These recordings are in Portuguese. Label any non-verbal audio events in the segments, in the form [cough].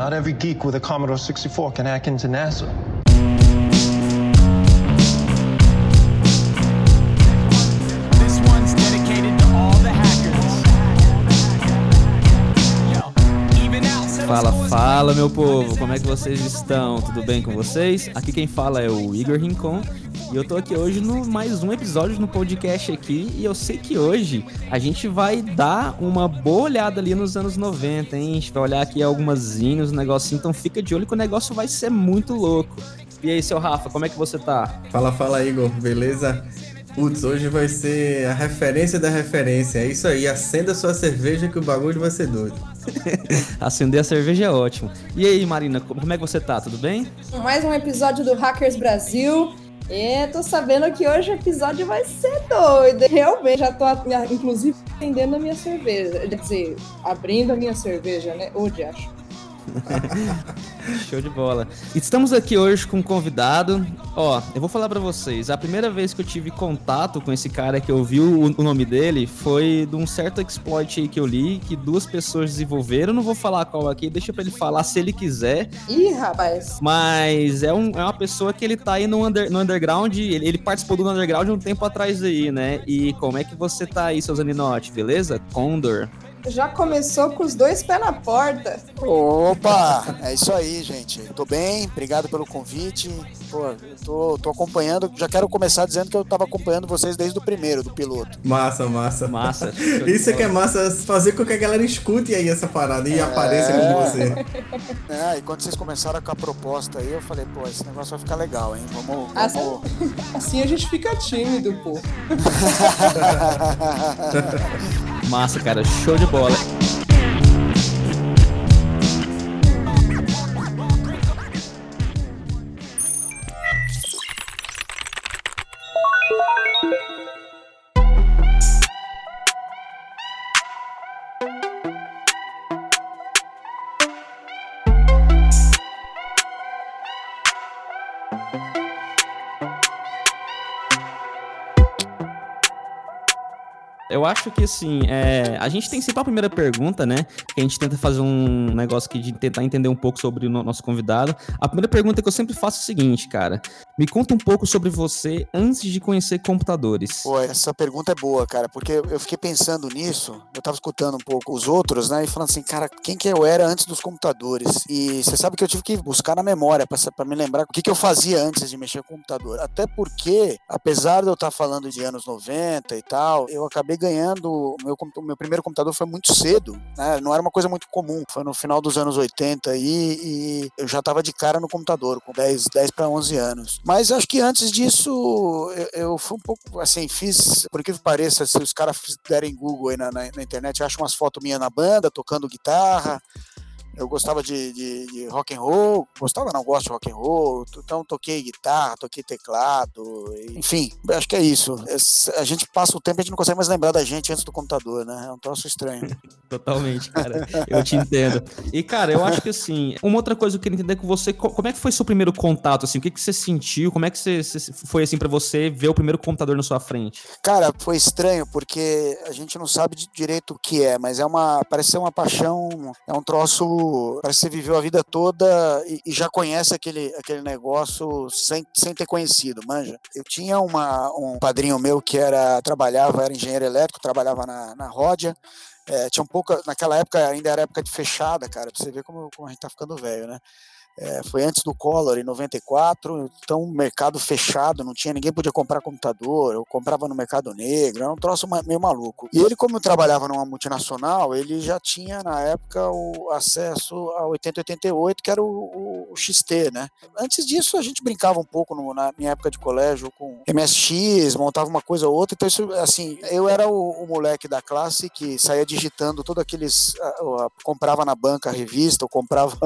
Not every geek with a Commodore 64 can hack into NASA. Fala, fala, meu povo, como é que vocês estão? Tudo bem com vocês? Aqui quem fala é o Igor Rincon e eu tô aqui hoje no mais um episódio no podcast aqui e eu sei que hoje a gente vai dar uma boa olhada ali nos anos 90, hein? A gente vai olhar aqui algumas hinos, um negocinho, então fica de olho que o negócio vai ser muito louco. E aí, seu Rafa, como é que você tá? Fala, fala, Igor, beleza? Putz, hoje vai ser a referência da referência. É isso aí, acenda sua cerveja que o bagulho vai ser doido. [laughs] Acender a cerveja é ótimo. E aí, Marina, como é que você tá? Tudo bem? Mais um episódio do Hackers Brasil. E tô sabendo que hoje o episódio vai ser doido. Realmente, já tô, inclusive, acendendo a minha cerveja. Quer dizer, abrindo a minha cerveja, né? Hoje, acho. [laughs] Show de bola. Estamos aqui hoje com um convidado. Ó, eu vou falar para vocês. A primeira vez que eu tive contato com esse cara que eu vi o, o nome dele foi de um certo exploit aí que eu li que duas pessoas desenvolveram. Não vou falar qual aqui, deixa para ele falar se ele quiser. Ih, rapaz. Mas é, um, é uma pessoa que ele tá aí no, under, no underground. Ele, ele, participou do underground um tempo atrás aí, né? E como é que você tá aí, seu Zaninotti? Beleza? Condor já começou com os dois pés na porta. Opa, é isso aí, gente. Tô bem, obrigado pelo convite. Pô, tô, tô acompanhando, já quero começar dizendo que eu tava acompanhando vocês desde o primeiro, do piloto. Massa, massa. Massa. [laughs] Isso é que é massa, fazer com que a galera escute aí essa parada e é... apareça com você. É, e quando vocês começaram com a proposta aí, eu falei, pô, esse negócio vai ficar legal, hein? Vamos. vamos... Assim, assim a gente fica tímido, pô. [laughs] Massa, cara, show de bola. Eu acho que assim, é, a gente tem sempre a primeira pergunta, né? Que a gente tenta fazer um negócio aqui de tentar entender um pouco sobre o nosso convidado. A primeira pergunta que eu sempre faço é o seguinte, cara. Me conta um pouco sobre você antes de conhecer computadores. Pô, essa pergunta é boa, cara, porque eu fiquei pensando nisso, eu tava escutando um pouco os outros, né? E falando assim, cara, quem que eu era antes dos computadores? E você sabe que eu tive que buscar na memória para me lembrar o que, que eu fazia antes de mexer com o computador. Até porque, apesar de eu estar falando de anos 90 e tal, eu acabei ganhando. Meu, meu primeiro computador foi muito cedo, né? Não era uma coisa muito comum. Foi no final dos anos 80 aí, e eu já estava de cara no computador, com 10, 10 para 11 anos. Mas acho que antes disso, eu, eu fui um pouco, assim, fiz, por que pareça, se os caras derem Google aí na, na, na internet, acham umas fotos minhas na banda, tocando guitarra eu gostava de, de, de, rock and roll, gostava não gosto de rock and roll, então toquei guitarra, toquei teclado, enfim, acho que é isso. A gente passa o tempo e a gente não consegue mais lembrar da gente antes do computador, né? É um troço estranho. [laughs] Totalmente, cara. Eu te entendo. E, cara, eu acho que assim, uma outra coisa que eu queria entender com você, como é que foi seu primeiro contato, assim, o que, que você sentiu, como é que você, foi, assim, para você ver o primeiro computador na sua frente? Cara, foi estranho, porque a gente não sabe direito o que é, mas é uma, parece ser uma paixão, é um troço parece que você viveu a vida toda e, e, já conhece aquele, aquele negócio sem, sem ter conhecido, manja. Eu tinha uma, um padrinho meu que era trabalhava, era engenheiro elétrico, trabalhava na, na Ródia, é, tinha um pouco, naquela época ainda era época de fechada, cara, pra você ver como, como a gente tá ficando velho, né? É, foi antes do Collor, em 94, então mercado fechado, não tinha ninguém podia comprar computador, eu comprava no mercado negro, era um troço meio maluco. E ele, como trabalhava numa multinacional, ele já tinha na época o acesso a 8088, que era o, o, o XT, né? Antes disso, a gente brincava um pouco no, na minha época de colégio com MSX, montava uma coisa ou outra, então isso, assim, eu era o, o moleque da classe que saía digitando todos aqueles, comprava na banca a revista, ou comprava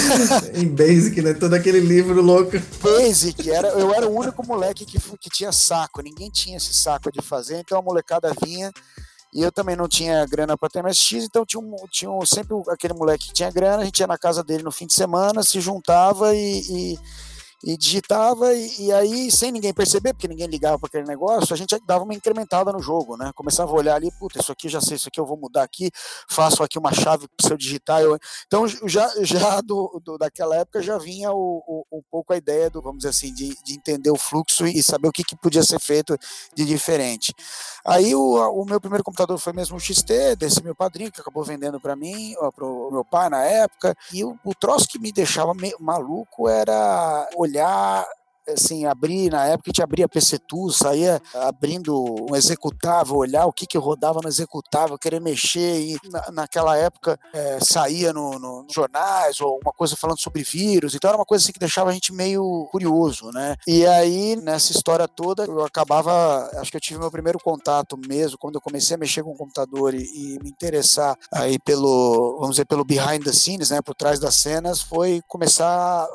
[laughs] em Basic, né? Todo aquele livro louco. Basic, era, eu era o único moleque que, que tinha saco, ninguém tinha esse saco de fazer, então a molecada vinha e eu também não tinha grana para ter MSX, então tinha, um, tinha um, sempre aquele moleque que tinha grana, a gente ia na casa dele no fim de semana, se juntava e, e e digitava, e, e, aí, sem ninguém perceber, porque ninguém ligava para aquele negócio, a gente dava uma incrementada no jogo, né? Começava a olhar ali, puta, isso aqui já sei, isso aqui eu vou mudar aqui, faço aqui uma chave para eu digitar. Então, já, já do, do, daquela época já vinha o, o, um pouco a ideia do, vamos dizer assim, de, de entender o fluxo e saber o que, que podia ser feito de diferente. Aí o, o meu primeiro computador foi mesmo o XT, desse meu padrinho, que acabou vendendo para mim, para o meu pai na época, e o, o troço que me deixava maluco era olhar olhar assim, abrir, na época a gente abria PC Tool, saía abrindo um executável, olhar o que que rodava no executável, querer mexer, e na, naquela época é, saía no, no, nos jornais, ou uma coisa falando sobre vírus, então era uma coisa assim que deixava a gente meio curioso, né? E aí, nessa história toda, eu acabava, acho que eu tive meu primeiro contato mesmo, quando eu comecei a mexer com o computador e, e me interessar aí pelo, vamos dizer, pelo behind the scenes, né, por trás das cenas, foi começar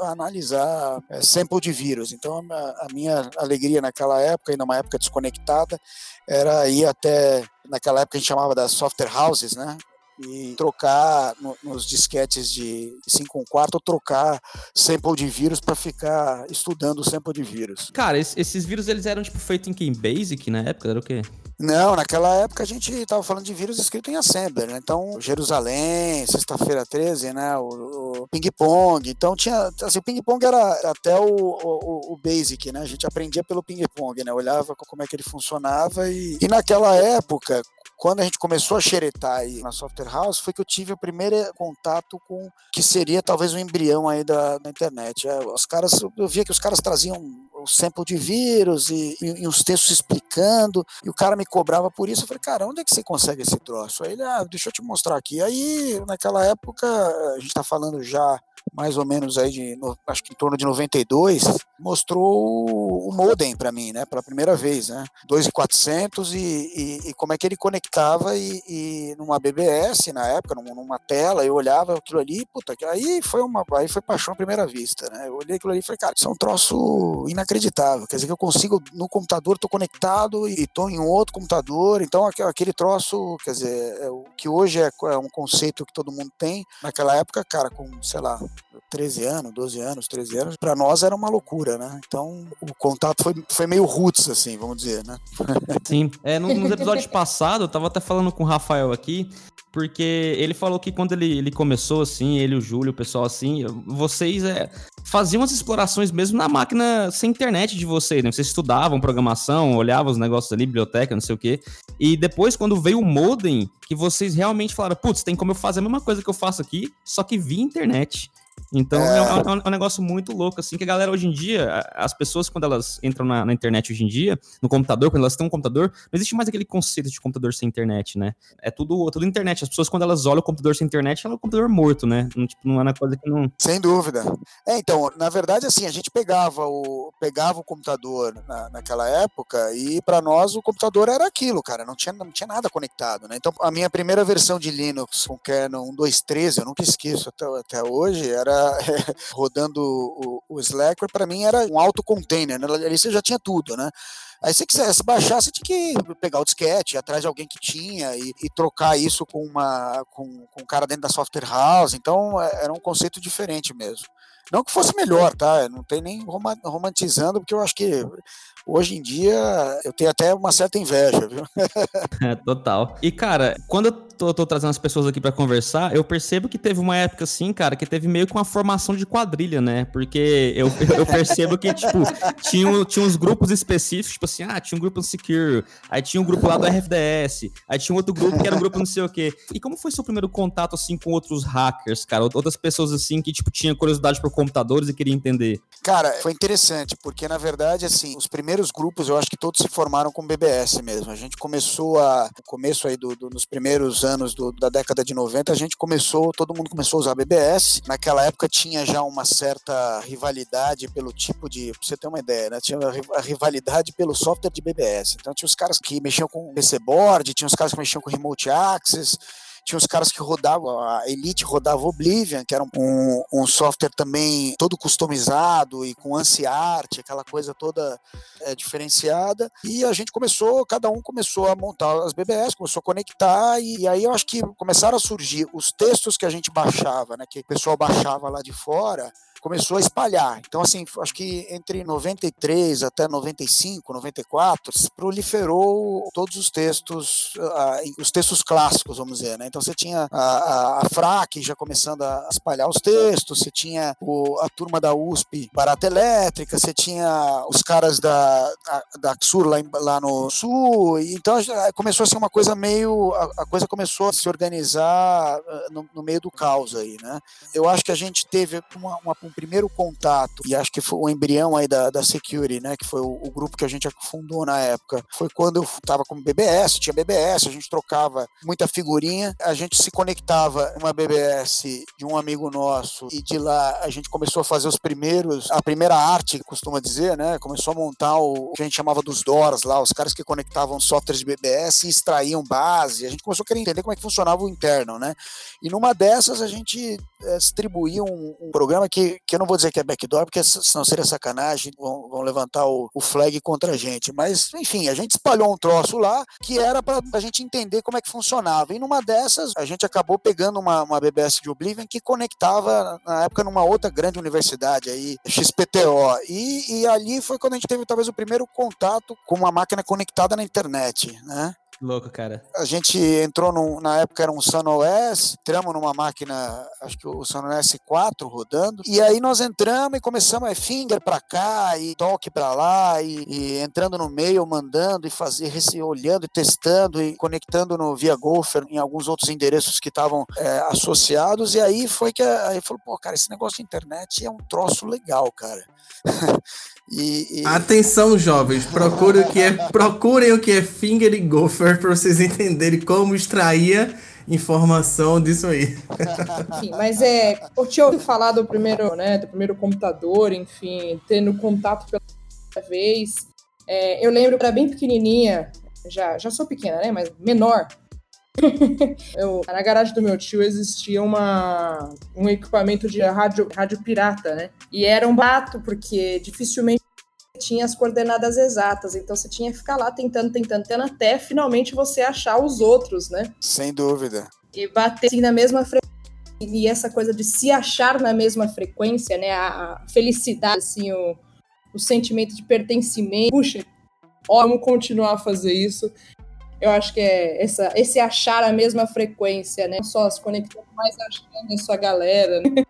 a analisar é, sample de vírus. Então, a minha alegria naquela época, ainda uma época desconectada, era ir até, naquela época a gente chamava das software houses, né? e trocar no, nos disquetes de 5 um quarto, trocar sample de vírus para ficar estudando o sample de vírus. Cara, esses vírus eles eram tipo feitos em que? Basic na época? Era o quê? Não, naquela época a gente estava falando de vírus escrito em Assembler, né? Então, Jerusalém, sexta-feira 13, né? O, o ping-pong. Então, tinha. Assim, o ping-pong era até o, o, o, basic, né? A gente aprendia pelo ping-pong, né? Olhava como é que ele funcionava e, e naquela época, quando a gente começou a xeretar aí na Software House, foi que eu tive o primeiro contato com que seria talvez o um embrião aí da, da internet. É, os caras, eu via que os caras traziam sample de vírus e, e, e, os textos explicando, e o cara me cobrava por isso. Eu falei, cara, onde é que você consegue esse troço? Aí ele, ah, deixa eu te mostrar aqui. Aí, naquela época, a gente está falando já mais ou menos aí de, acho que em torno de 92, mostrou o modem para mim, né, pela primeira vez, né, 2.400 e, e, e como é que ele conectava e, e numa BBS na época, numa, numa, tela, eu olhava aquilo ali, puta, aí foi uma, aí foi paixão à primeira vista, né, eu olhei aquilo ali e falei, cara, isso é um troço inacreditável, quer dizer que eu consigo, no computador, tô conectado e tô em outro computador, então aquele troço, quer dizer, é, o que hoje é, é um conceito que todo mundo tem, naquela época, cara, com, sei lá, 13 anos, 12 anos, 13 anos, para nós era uma loucura, né? Então o contato foi, foi meio roots, assim, vamos dizer, né? [laughs] Sim. É, nos episódios passados, eu tava até falando com o Rafael aqui, porque ele falou que quando ele, ele começou, assim, ele, o Júlio, o pessoal, assim, vocês é, faziam as explorações mesmo na máquina sem internet de vocês, né? Vocês estudavam programação, olhavam os negócios ali, biblioteca, não sei o quê. E depois, quando veio o modem, que vocês realmente falaram, putz, tem como eu fazer a mesma coisa que eu faço aqui, só que via internet. Então é... É, um, é, um, negócio muito louco, assim, que a galera hoje em dia, as pessoas quando elas entram na, na, internet hoje em dia, no computador, quando elas têm um computador, não existe mais aquele conceito de computador sem internet, né? É tudo, tudo internet. As pessoas, quando elas olham o computador sem internet, é um computador morto, né? Não, tipo, não é uma coisa que não. Sem dúvida. É, então, na verdade, assim, a gente pegava o, pegava o computador na, naquela época e para nós o computador era aquilo, cara, não tinha, não tinha nada conectado, né? Então, a minha primeira versão de Linux com kernel 1.2.13, eu nunca esqueço até, até hoje, era é, [laughs] rodando o, o Slackware, para mim era um auto-container, né? ali você já tinha tudo, né? Aí se você quisesse baixar, você tinha que pegar o disquete, ir atrás de alguém que tinha e, e trocar isso com, uma, com, com um cara dentro da software house. Então é, era um conceito diferente mesmo. Não que fosse melhor, tá? Não tem nem romantizando, porque eu acho que hoje em dia eu tenho até uma certa inveja, viu? [laughs] É, total. E, cara, quando eu tô, tô trazendo as pessoas aqui para conversar, eu percebo que teve uma época assim, cara, que teve meio que uma formação de quadrilha, né? Porque eu, [laughs] eu percebo que, tipo, tinha, tinha uns grupos específicos, tipo assim, ah, tinha um grupo Secure, aí tinha um grupo lá do RFDS, aí tinha um outro grupo que era um grupo não sei o quê. E como foi seu primeiro contato, assim, com outros hackers, cara? Outras pessoas, assim, que, tipo, tinham curiosidade por computadores e queriam entender? Cara, foi interessante, porque, na verdade, assim, os primeiros grupos, eu acho que todos se formaram com BBS mesmo. A gente começou a, no começo aí do, do nos primeiros anos do, da década de 90, a gente começou, todo mundo começou a usar BBS. Naquela época tinha já uma certa rivalidade pelo tipo de, pra você ter uma ideia, né? Tinha a rivalidade pelo software de BBS. Então tinha os caras que mexiam com PC board, tinha os caras que mexiam com remote access, tinha os caras que rodavam, a Elite rodava Oblivion, que era um, um software também todo customizado e com ANSI-art, aquela coisa toda é, diferenciada. E a gente começou, cada um começou a montar as BBS, começou a conectar, e, e aí eu acho que começaram a surgir os textos que a gente baixava, né, que o pessoal baixava lá de fora, começou a espalhar. Então, assim, acho que entre 93 até 95, 94, proliferou todos os textos, uh, os textos clássicos, vamos dizer, né? Então você tinha a, a, a FRAC já começando a espalhar os textos, você tinha o, a turma da USP Barata Elétrica, você tinha os caras da, da, da lá, em, lá no Sul, então começou a ser uma coisa meio, a, a coisa começou a se organizar uh, no, no, meio do caos aí, né? Eu acho que a gente teve uma, uma, um primeiro contato, e acho que foi o embrião aí da, da Security, né? Que foi o, o grupo que a gente fundou na época. Foi quando eu estava como BBS, tinha BBS, a gente trocava muita figurinha, a gente se conectava numa BBS de um amigo nosso e de lá a gente começou a fazer os primeiros, a primeira arte, costuma dizer, né? Começou a montar o que a gente chamava dos DORs lá, os caras que conectavam softwares de BBS e extraíam base. A gente começou a querer entender como é que funcionava o interno, né? E numa dessas a gente é, distribuía um, um, programa que, que eu não vou dizer que é backdoor, porque senão seria sacanagem, vão, vão levantar o, o flag contra a gente. Mas, enfim, a gente espalhou um troço lá que era para a gente entender como é que funcionava. E numa dessas, a gente acabou pegando uma, uma BBS de Oblivion que conectava, na época, numa outra grande universidade aí, XPTO. E, e ali foi quando a gente teve talvez o primeiro contato com uma máquina conectada na internet, né? Louco, cara. A gente entrou num, na época era um Sun OS, entramos numa máquina, acho que o Sun OS 4 rodando, e aí nós entramos e começamos a é, finger para cá e toque para lá e, e, entrando no meio, mandando e fazer, olhando e testando e conectando no via Gopher em alguns outros endereços que estavam é, associados, e aí foi que aí falou, pô, cara, esse negócio de internet é um troço legal, cara. [laughs] E, e... Atenção, jovens, procurem o que é, procurem o que é finger e gopher para vocês entenderem como extrair informação disso aí. [laughs] Enfim, mas é, eu tinha ouvido falar do primeiro, né, do primeiro computador, enfim, tendo contato pela primeira vez. É, eu lembro que era bem pequenininha, já, já sou pequena, né, mas menor. [laughs] eu, na garagem do meu tio existia uma, um equipamento de rádio, rádio pirata, né? E era um bato, porque dificilmente tinha as coordenadas exatas, então você tinha que ficar lá tentando, tentando, tentando, até finalmente você achar os outros, né? Sem dúvida. E bater assim, na mesma frequência. E essa coisa de se achar na mesma frequência, né? A felicidade, assim, o, o sentimento de pertencimento. Puxa, ó, vamos continuar a fazer isso. Eu acho que é essa, esse achar a mesma frequência, né? Não só se conectando, mas achando a sua galera, né?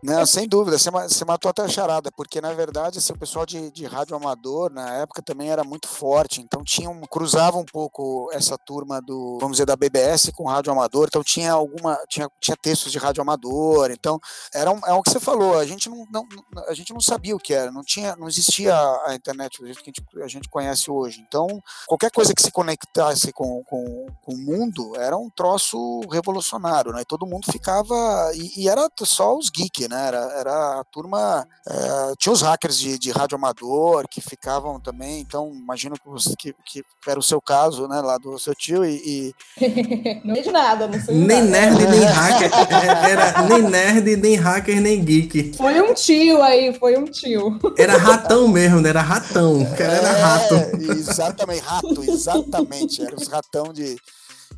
Não, sem dúvida, você matou até a charada, porque na verdade assim, o pessoal de, de rádio amador na época também era muito forte, então tinha um, cruzava um pouco essa turma do, vamos dizer, da BBS com rádio amador, então tinha alguma, tinha, tinha textos de rádio amador, então era um, é o que você falou, a gente não, não, a gente não sabia o que era, não tinha, não existia a internet do jeito que a gente, a gente conhece hoje, então qualquer coisa que se conectasse com, com, com o mundo era um troço revolucionário, né, e todo mundo ficava, e, e era só os geeks, né? Era, era a turma. É, tinha os hackers de, de rádio amador que ficavam também, então imagino que, que, que, era o seu caso, né? Lá do seu tio e. e... [laughs] não é de nada, não sei Nem nada. nerd, nem [laughs] hacker. É, era nem nerd, nem hacker, nem geek. Foi um tio aí, foi um tio. Era ratão mesmo, né? Era ratão. O cara era rato. Exatamente, rato, exatamente. Era os ratão de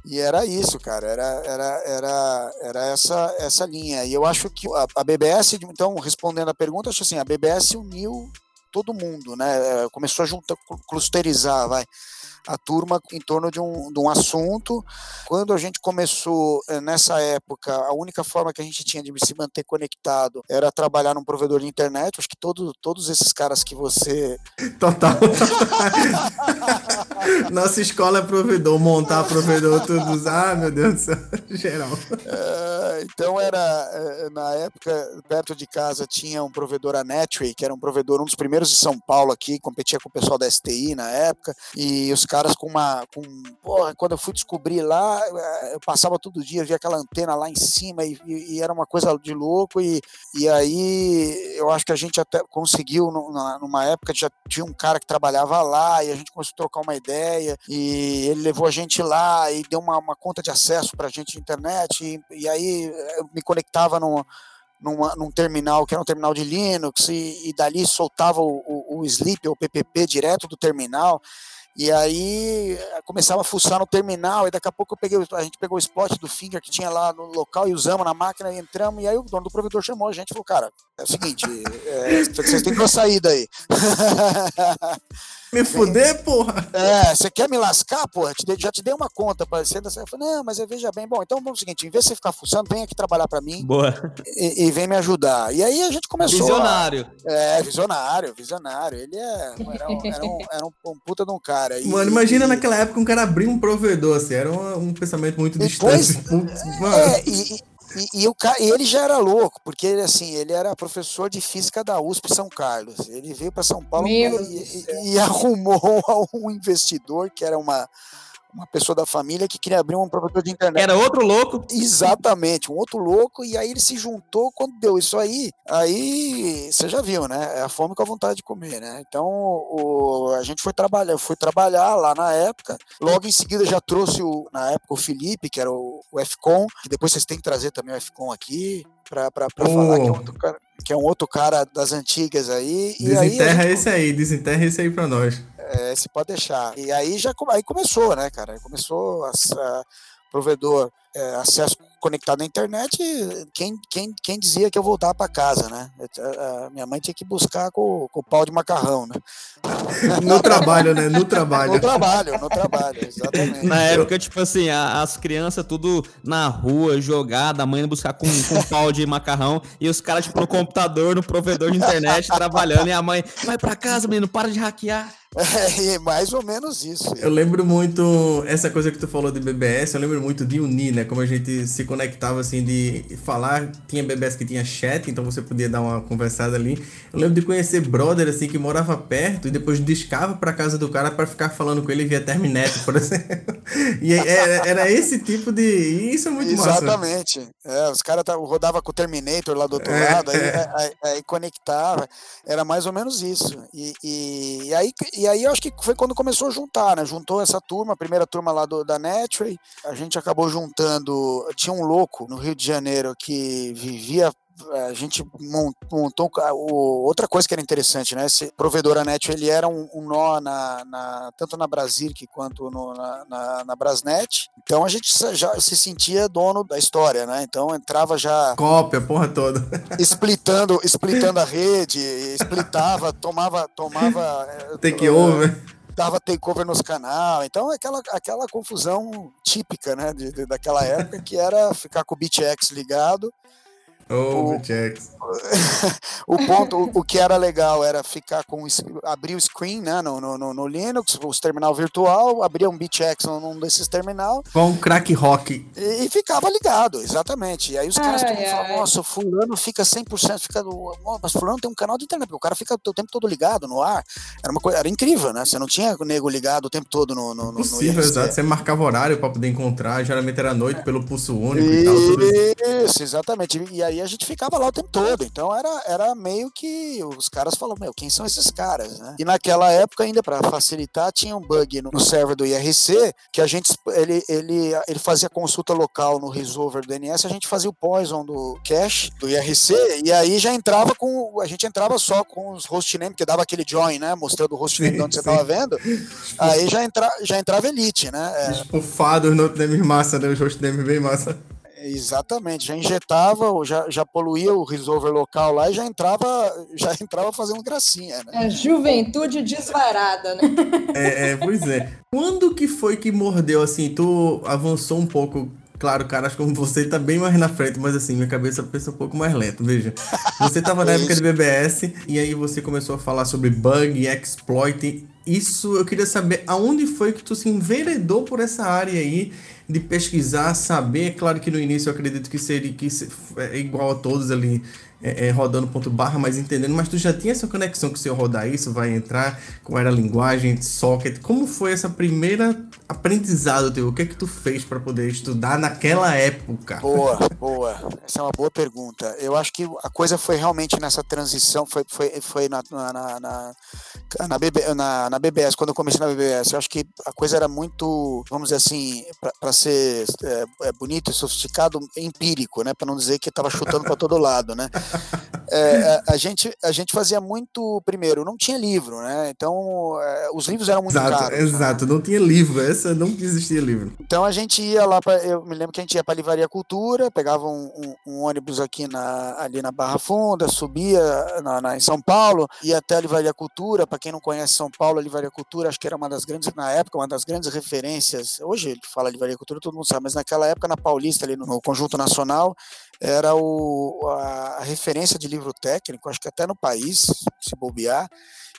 e era isso, cara, era, era, era, era essa, essa linha. E eu acho que a, a BBS, então, respondendo a pergunta, acho assim, a BBS uniu todo mundo, né? Começou a juntar, clusterizar, vai a turma em torno de um, de um assunto. Quando a gente começou eh, nessa época, a única forma que a gente tinha de se manter conectado era trabalhar num provedor de internet. Acho que todo, todos esses caras que você. Total. [laughs] Nossa escola é provedor, montar provedor, tudo. Ah, meu Deus do céu, [laughs] geral. É, então era, eh, na época, perto de casa tinha um provedor, a Netway, que era um provedor, um dos primeiros de São Paulo aqui, competia com o pessoal da STI na época, e os caras com uma. Com, porra, quando eu fui descobrir lá, eh, eu passava todo dia, via aquela antena lá em cima e, e, era uma coisa de louco. E, e aí eu acho que a gente até conseguiu, numa época, já tinha um cara que trabalhava lá e a gente começou a trocar uma ideia. E ele levou a gente lá e deu uma, uma conta de acesso para a gente na internet. E, e aí eu me conectava no numa, num terminal que era um terminal de Linux e, e dali soltava o, o, o Sleep ou PPP direto do terminal. E aí eh, começava a fuçar no terminal, e daqui a pouco eu peguei, a gente pegou o spot do Finger que tinha lá no local e usamos na máquina e entramos, e aí o dono do provedor chamou a gente e falou, cara, é o seguinte, é, [laughs] vocês têm que ter uma saída aí. [laughs] Me fuder, porra! É, você quer me lascar, porra? Te dei- já te dei uma conta para você. Eu falei, não, mas veja bem, bom, então vamos o seguinte, em vez de você ficar fuçando, vem aqui trabalhar para mim Boa. e, e vem me ajudar. E aí a gente começou. a- Visionário. É, visionário, visionário. Ele é, era, um, era, um, era um- um puta de um cara. E- Mano, imagina e- naquela época um cara abrir um provedor, assim, era um, um pensamento muito distante. Putz, [laughs] mano. É, e, e- e- o e ele já era louco, porque ele, assim, ele era professor de física da USP São Carlos. Ele veio para São Paulo e, e- e [laughs] arrumou um investidor que era uma, uma pessoa da família que queria abrir um provedor de internet. Era outro louco. Exatamente, um outro louco, e aí ele se juntou, quando deu isso aí, aí você já viu, né? É a fome com a vontade de comer, né? Então o- a gente foi trabalhar, eu fui trabalhar lá na época, logo em seguida já trouxe o, na época o Felipe, que era o, o FCOM, que depois vocês têm que trazer também o FCOM aqui, pra, pra, pra falar que é, Oh. outro cara, que é um outro cara das antigas aí. E Desenterra gente- esse aí, desenterra esse aí pra nós. É, se pode deixar. E aí já aí começou, né, cara? Aí começou a- provedor é, acesso conectado na internet. Quem, quem, quem dizia que eu voltava para casa, né? A- a minha mãe tinha que buscar com, com o pau de macarrão, né? [laughs] No trabalho, né? No trabalho. No trabalho, no trabalho, exatamente. Na época, tipo assim, a- as crianças tudo na rua, jogada, a mãe buscar com, com pau de macarrão, e os caras, tipo, no computador, no provedor de internet, [laughs] trabalhando, e a mãe, vai pra casa, menino, para de hackear. É, mais ou menos isso. Eu lembro muito, essa coisa que tu falou de BBS, eu lembro muito de unir, né? Como a gente se conectava, assim, de falar. Tinha BBS que tinha chat, então você podia dar uma conversada ali. Eu lembro de conhecer brother, assim, que morava perto e depois discava pra casa do cara pra ficar falando com ele via Terminet, por [laughs] exemplo. E aí era, era esse tipo de. Isso é muito massa. Exatamente. É, os caras tá, rodava com o Terminator lá do outro É, lado, aí, é. aí- aí conectava. Era mais ou menos isso. E, e, e aí, e aí eu acho que foi quando começou a juntar, né? Juntou essa turma, a primeira turma lá do, da Netway. A gente acabou juntando. Tinha um louco no Rio de Janeiro que vivia. A gente mon- montou outra coisa que era interessante, né? Esse provedor a Net ele era um, um nó na, na- tanto na Brasilic quanto no- na, na, na Brasnet. Então a gente já se sentia dono da história, né? Então entrava já Cópia, porra toda. [laughs] splitando, splitando a rede, splitava, tomava, tomava, eh, Take eh, over. Dava takeover nos canal. Então aquela, aquela confusão típica, né, de- de- daquela época que era ficar com o BitX ligado. Ô, o- Jax. [laughs] O ponto, o, o que era legal era ficar com abrir o screen, né, no, no, no- no Linux, os terminal virtual, abria um BitX num desses terminal Com um crack rock. e, e ficava ligado, exatamente. E aí os caras Ai, falavam, ai. nossa, o fulano fica 100%, fica do, "Ó, mas fulano tem um canal de internet, porque o cara fica o tempo todo ligado no ar. Era uma coisa, era incrível, né? Você não tinha o nego ligado o tempo todo no, no, no, no Possível, exato. Você marcava horário pra poder encontrar, geralmente era noite pelo pulso único e tal. Tudo isso. Isso, exatamente. E aí a gente ficava lá o tempo todo. Então era, era meio que os caras falavam, meu, quem são esses caras, né? E naquela época, ainda para facilitar, tinha um bug no, no server do IRC que a gente ele, ele, ele fazia consulta local no resolver do DNS, a gente fazia o poison do cache do IRC, e aí já entrava com. A gente entrava só com os hostname, que dava aquele join, né? Mostrando o hostname de onde você tava vendo. Aí já, entra, já entrava elite, né? É, Estufados no names massa, né? Os host names bem massa. Exatamente, já injetava, ou já, já poluía o resolver local lá e já entrava, já entrava fazendo gracinha, né? É juventude desvarada, né? É, é, pois é. Quando que foi que mordeu assim? Tu avançou um pouco. Claro, cara, acho que como você tá bem mais na frente, mas assim, minha cabeça pensa um pouco mais lento, veja. Você tava na [laughs] É época de BBS e aí você começou a falar sobre bug, exploit. Isso eu queria saber aonde foi que tu se enveredou por essa área aí de pesquisar, saber. É claro que no início eu acredito que seria que é igual a todos ali. é, é, rodando ponto barra, mas entendendo, mas tu já tinha essa conexão que se eu rodar isso, vai entrar, qual era a linguagem, socket, como foi essa primeira aprendizado teu? O que é que tu fez para poder estudar naquela época? Boa, boa. Essa é uma boa pergunta. Eu acho que a coisa foi realmente nessa transição, foi, foi, foi na, na, na, na, BB, na, na BBS, quando eu comecei na BBS. Eu acho que a coisa era muito, vamos dizer assim, para ser é, é, bonito e sofisticado, empírico, né? Para não dizer que estava chutando para todo lado, né? É, a, a gente, a gente fazia muito, primeiro, não tinha livro, né? Então, é, os livros eram muito Exato, caros. né? exato. Não tinha livro. Essa não existia livro. Então a gente ia lá para, eu me lembro que a gente ia para a Livraria Cultura, pegava um, um- um ônibus aqui na, ali na Barra Funda, subia na, na- em São Paulo, ia até a Livraria Cultura. Para quem não conhece São Paulo, a Livraria Cultura acho que era uma das grandes na época, uma das grandes referências. Hoje ele fala Livraria Cultura, todo mundo sabe, mas naquela época na Paulista ali no, no Conjunto Nacional era o, a, referência de livro técnico, acho que até no país, se bobear.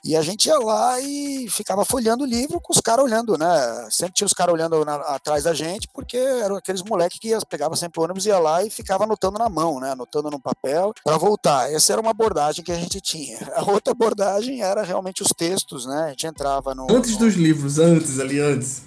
E a gente ia lá e ficava folheando o livro com os caras olhando, né? Sempre tinha os caras olhando na- atrás da gente, porque eram aqueles moleques que ia, pegava sempre o ônibus, ia lá e ficava anotando na mão, né? Anotando no papel para voltar. Essa era uma abordagem que a gente tinha. [laughs] A outra abordagem era realmente os textos, né? A gente entrava no. Antes no- dos livros, antes, ali antes.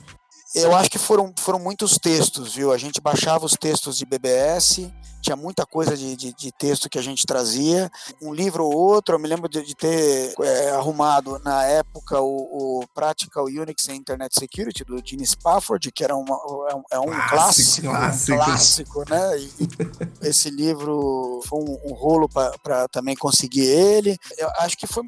eu acho que foram, foram muitos textos, viu? A gente baixava os textos de BBS, tinha muita coisa de, de, de texto que a gente trazia, um livro ou outro. Eu me lembro de, de ter é, arrumado na época o, o Practical Unix and Internet Security do Gene Spafford, que era uma, é um, é um Clássico, clássico, clássico. um clássico, né? E, e esse livro foi um, um rolo para também conseguir ele. Eu acho que foi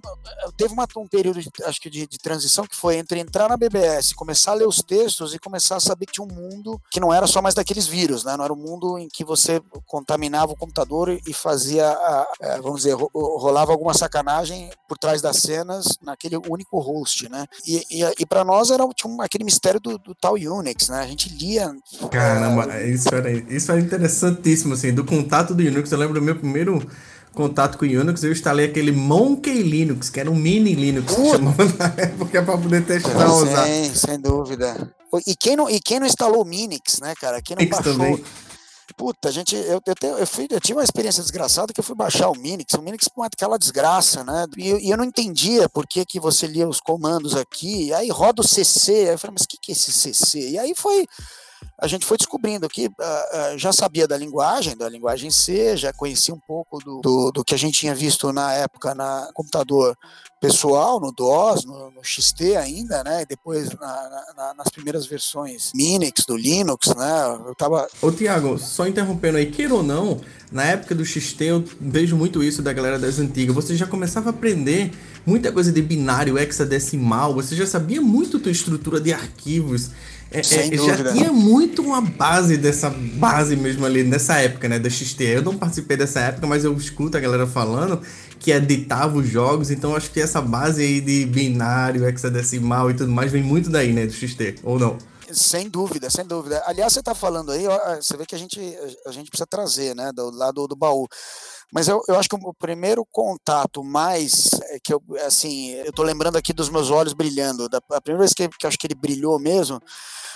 teve uma, um período de, acho que de, de transição que foi entre entrar na BBS, começar a ler os textos e começar a saber que tinha um mundo que não era só mais daqueles vírus, né? Não era um mundo em que você contaminava o computador e fazia, a, a, vamos dizer, ro- rolava alguma sacanagem por trás das cenas naquele único host, né? E, e, e para nós era um- aquele mistério do, do tal Unix, né? A gente lia. Caramba, isso era, isso era interessantíssimo, assim, do contato do Unix. Eu lembro do meu primeiro contato com o Unix, eu instalei aquele Monkey Linux, que era um mini Linux, que Puta. chamava na época pra poder testar, usar. Sim, sem dúvida. E quem não, e quem não instalou o Minix, né, cara? Quem não Linux baixou. também. Puta, gente, eu, eu, te- eu, fui, eu tive uma experiência desgraçada que eu fui baixar o Minix. O Minix com aquela desgraça, né? E eu, e eu não entendia por que, que você lia os comandos aqui. Aí roda o CC. Aí eu falei, mas o que, que é esse CC? E aí foi. A gente foi descobrindo que ah, já sabia da linguagem, da linguagem C, já conhecia um pouco do, do, do que a gente tinha visto na época na computador pessoal, no DOS, no, no XT ainda, né? E depois na- na- na- nas primeiras versões Minix, do Linux, né? Eu tava Ô, Tiago, só interrompendo aí, queira ou não, na época do XT eu vejo muito isso da galera das antigas. Você já começava a aprender muita coisa de binário, hexadecimal, você já sabia muito tua estrutura de arquivos. É, é, já tinha muito uma base dessa base mesmo ali nessa época, né, da XT. Eu não participei dessa época, mas eu escuto a galera falando que editava os jogos, então acho que essa base aí de binário, hexadecimal e tudo mais vem muito daí, né, do XT, ou não? Sem dúvida, sem dúvida. Aliás, você está falando aí, ó, você vê que a gente, a gente precisa trazer, né, do lado do baú. Mas eu, eu acho que o primeiro contato mais é, que eu, assim, eu tô lembrando aqui dos meus olhos brilhando. Da, a primeira vez que, que eu acho que ele brilhou mesmo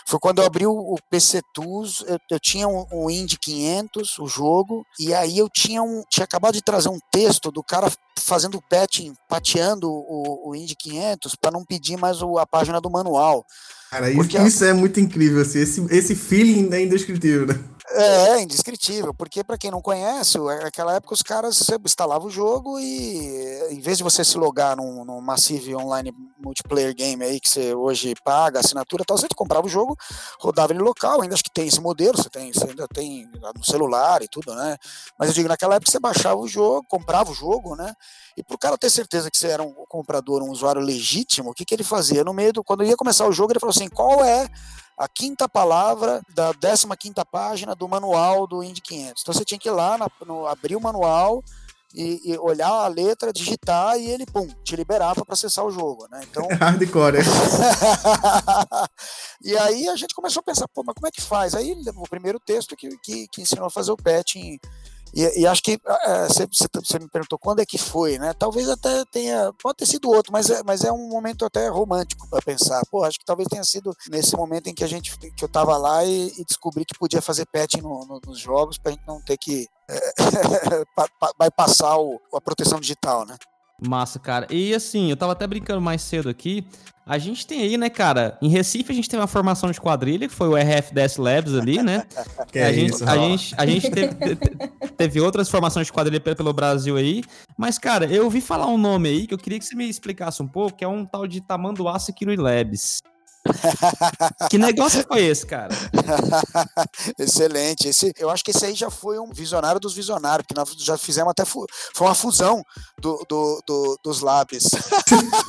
foi quando eu abri o, o PC Tools. Eu, eu tinha um, um Indy 500, o jogo, e aí eu tinha um, tinha acabado de trazer um texto do cara fazendo patching, pateando o, o Indy 500 para não pedir mais o, a página do manual. Cara, isso, a- é muito incrível, assim, esse, esse feeling é indescritível, né? É, é indescritível, porque para quem não conhece, naquela época os caras você instalava o jogo e em vez de você se logar num, num Massive Online Multiplayer Game aí que você hoje paga, assinatura e tal, você comprava o jogo, rodava ele local, ainda acho que tem esse modelo, você, tem, você ainda tem no celular e tudo, né? Mas eu digo, naquela época você baixava o jogo, comprava o jogo, né? E pro cara ter certeza que você era um comprador, um usuário legítimo, o que, que ele fazia? No meio do, quando ia começar o jogo, ele falou assim: qual é a quinta palavra da 15 quinta página do manual do Indy 500. Então você tinha que ir lá, na, no, abrir o manual e, e olhar a letra, digitar e ele, pum, te liberava para acessar o jogo, né? Então, [laughs] Hardcore, [laughs] e aí a gente começou a pensar, pô, mas como é que faz? Aí o primeiro texto que, que, que ensinou a fazer o patching. E, e acho que é, você, você me perguntou quando é que foi, né? Talvez até tenha, pode ter sido outro, mas é, mas é um momento até romântico para pensar. Pô, acho que talvez tenha sido nesse momento em que a gente, que eu tava lá e, e descobri que podia fazer patching no, no, nos jogos para a gente não ter que é, [laughs] vai passar o, a proteção digital, né? Massa, cara. E assim, eu tava até brincando mais cedo aqui. A gente tem aí, né, cara? Em Recife a gente tem uma formação de quadrilha, que foi o RFDS Labs ali, né? [laughs] Que a, é gente, isso, a, gente, a gente teve, te- teve outras formações de quadrilha pe- pelo Brasil aí. Mas, cara, eu ouvi falar um nome aí que eu queria que você me explicasse um pouco, que é um tal de Tamanduá Security Labs. [laughs] Que negócio foi esse, cara? [laughs] Excelente. Esse, eu acho que esse aí já foi um visionário dos visionários, porque nós já fizemos até. fu- Foi uma fusão do, do- do- dos lábios.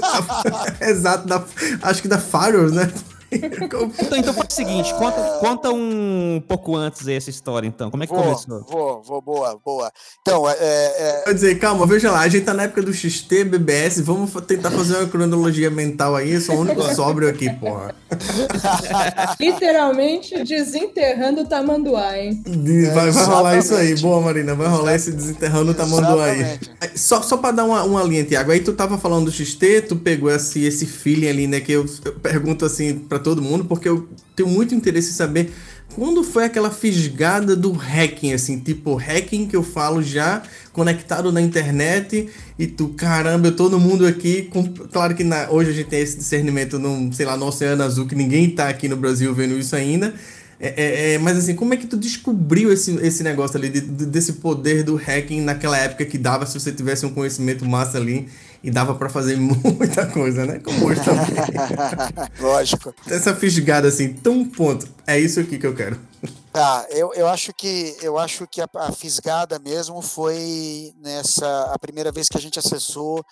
[laughs] Exato, da- acho que da Fires, né? Então, então faz o seguinte, conta, conta um pouco antes aí essa história, então. Como é que Vou, começou? vou, vou, boa, boa. Então, é, é, Quer dizer, calma, veja lá, a gente tá na época do XT, BBS, vamos tentar fazer uma cronologia mental aí, eu sou o único [laughs] sóbrio aqui, porra. [laughs] Literalmente desenterrando o tamanduá, hein? De- vai, vai rolar isso aí, boa Marina, vai rolar esse desenterrando o tamanduá aí. Só, só pra dar uma, uma linha, Tiago, aí tu tava falando do XT, tu pegou esse, esse feeling ali, né, que eu, eu pergunto assim pra todo mundo, porque eu tenho muito interesse em saber quando foi aquela fisgada do hacking, assim, tipo hacking que eu falo já conectado na internet e tu, caramba, no mundo aqui, com, claro que na- hoje a gente tem esse discernimento num, sei lá, no Oceano Azul, que ninguém tá aqui no Brasil vendo isso ainda, é, é, é, mas assim, como é que tu descobriu esse, esse negócio ali, de- de- desse poder do hacking naquela época que dava se você tivesse um conhecimento massa ali e dava pra fazer [laughs] muita coisa, né? Como hoje também. [laughs] lógico. Essa fisgada assim, tão ponto. É isso aqui que eu quero. Tá, eu, eu acho que eu acho que a, a fisgada mesmo foi nessa a primeira vez que a gente acessou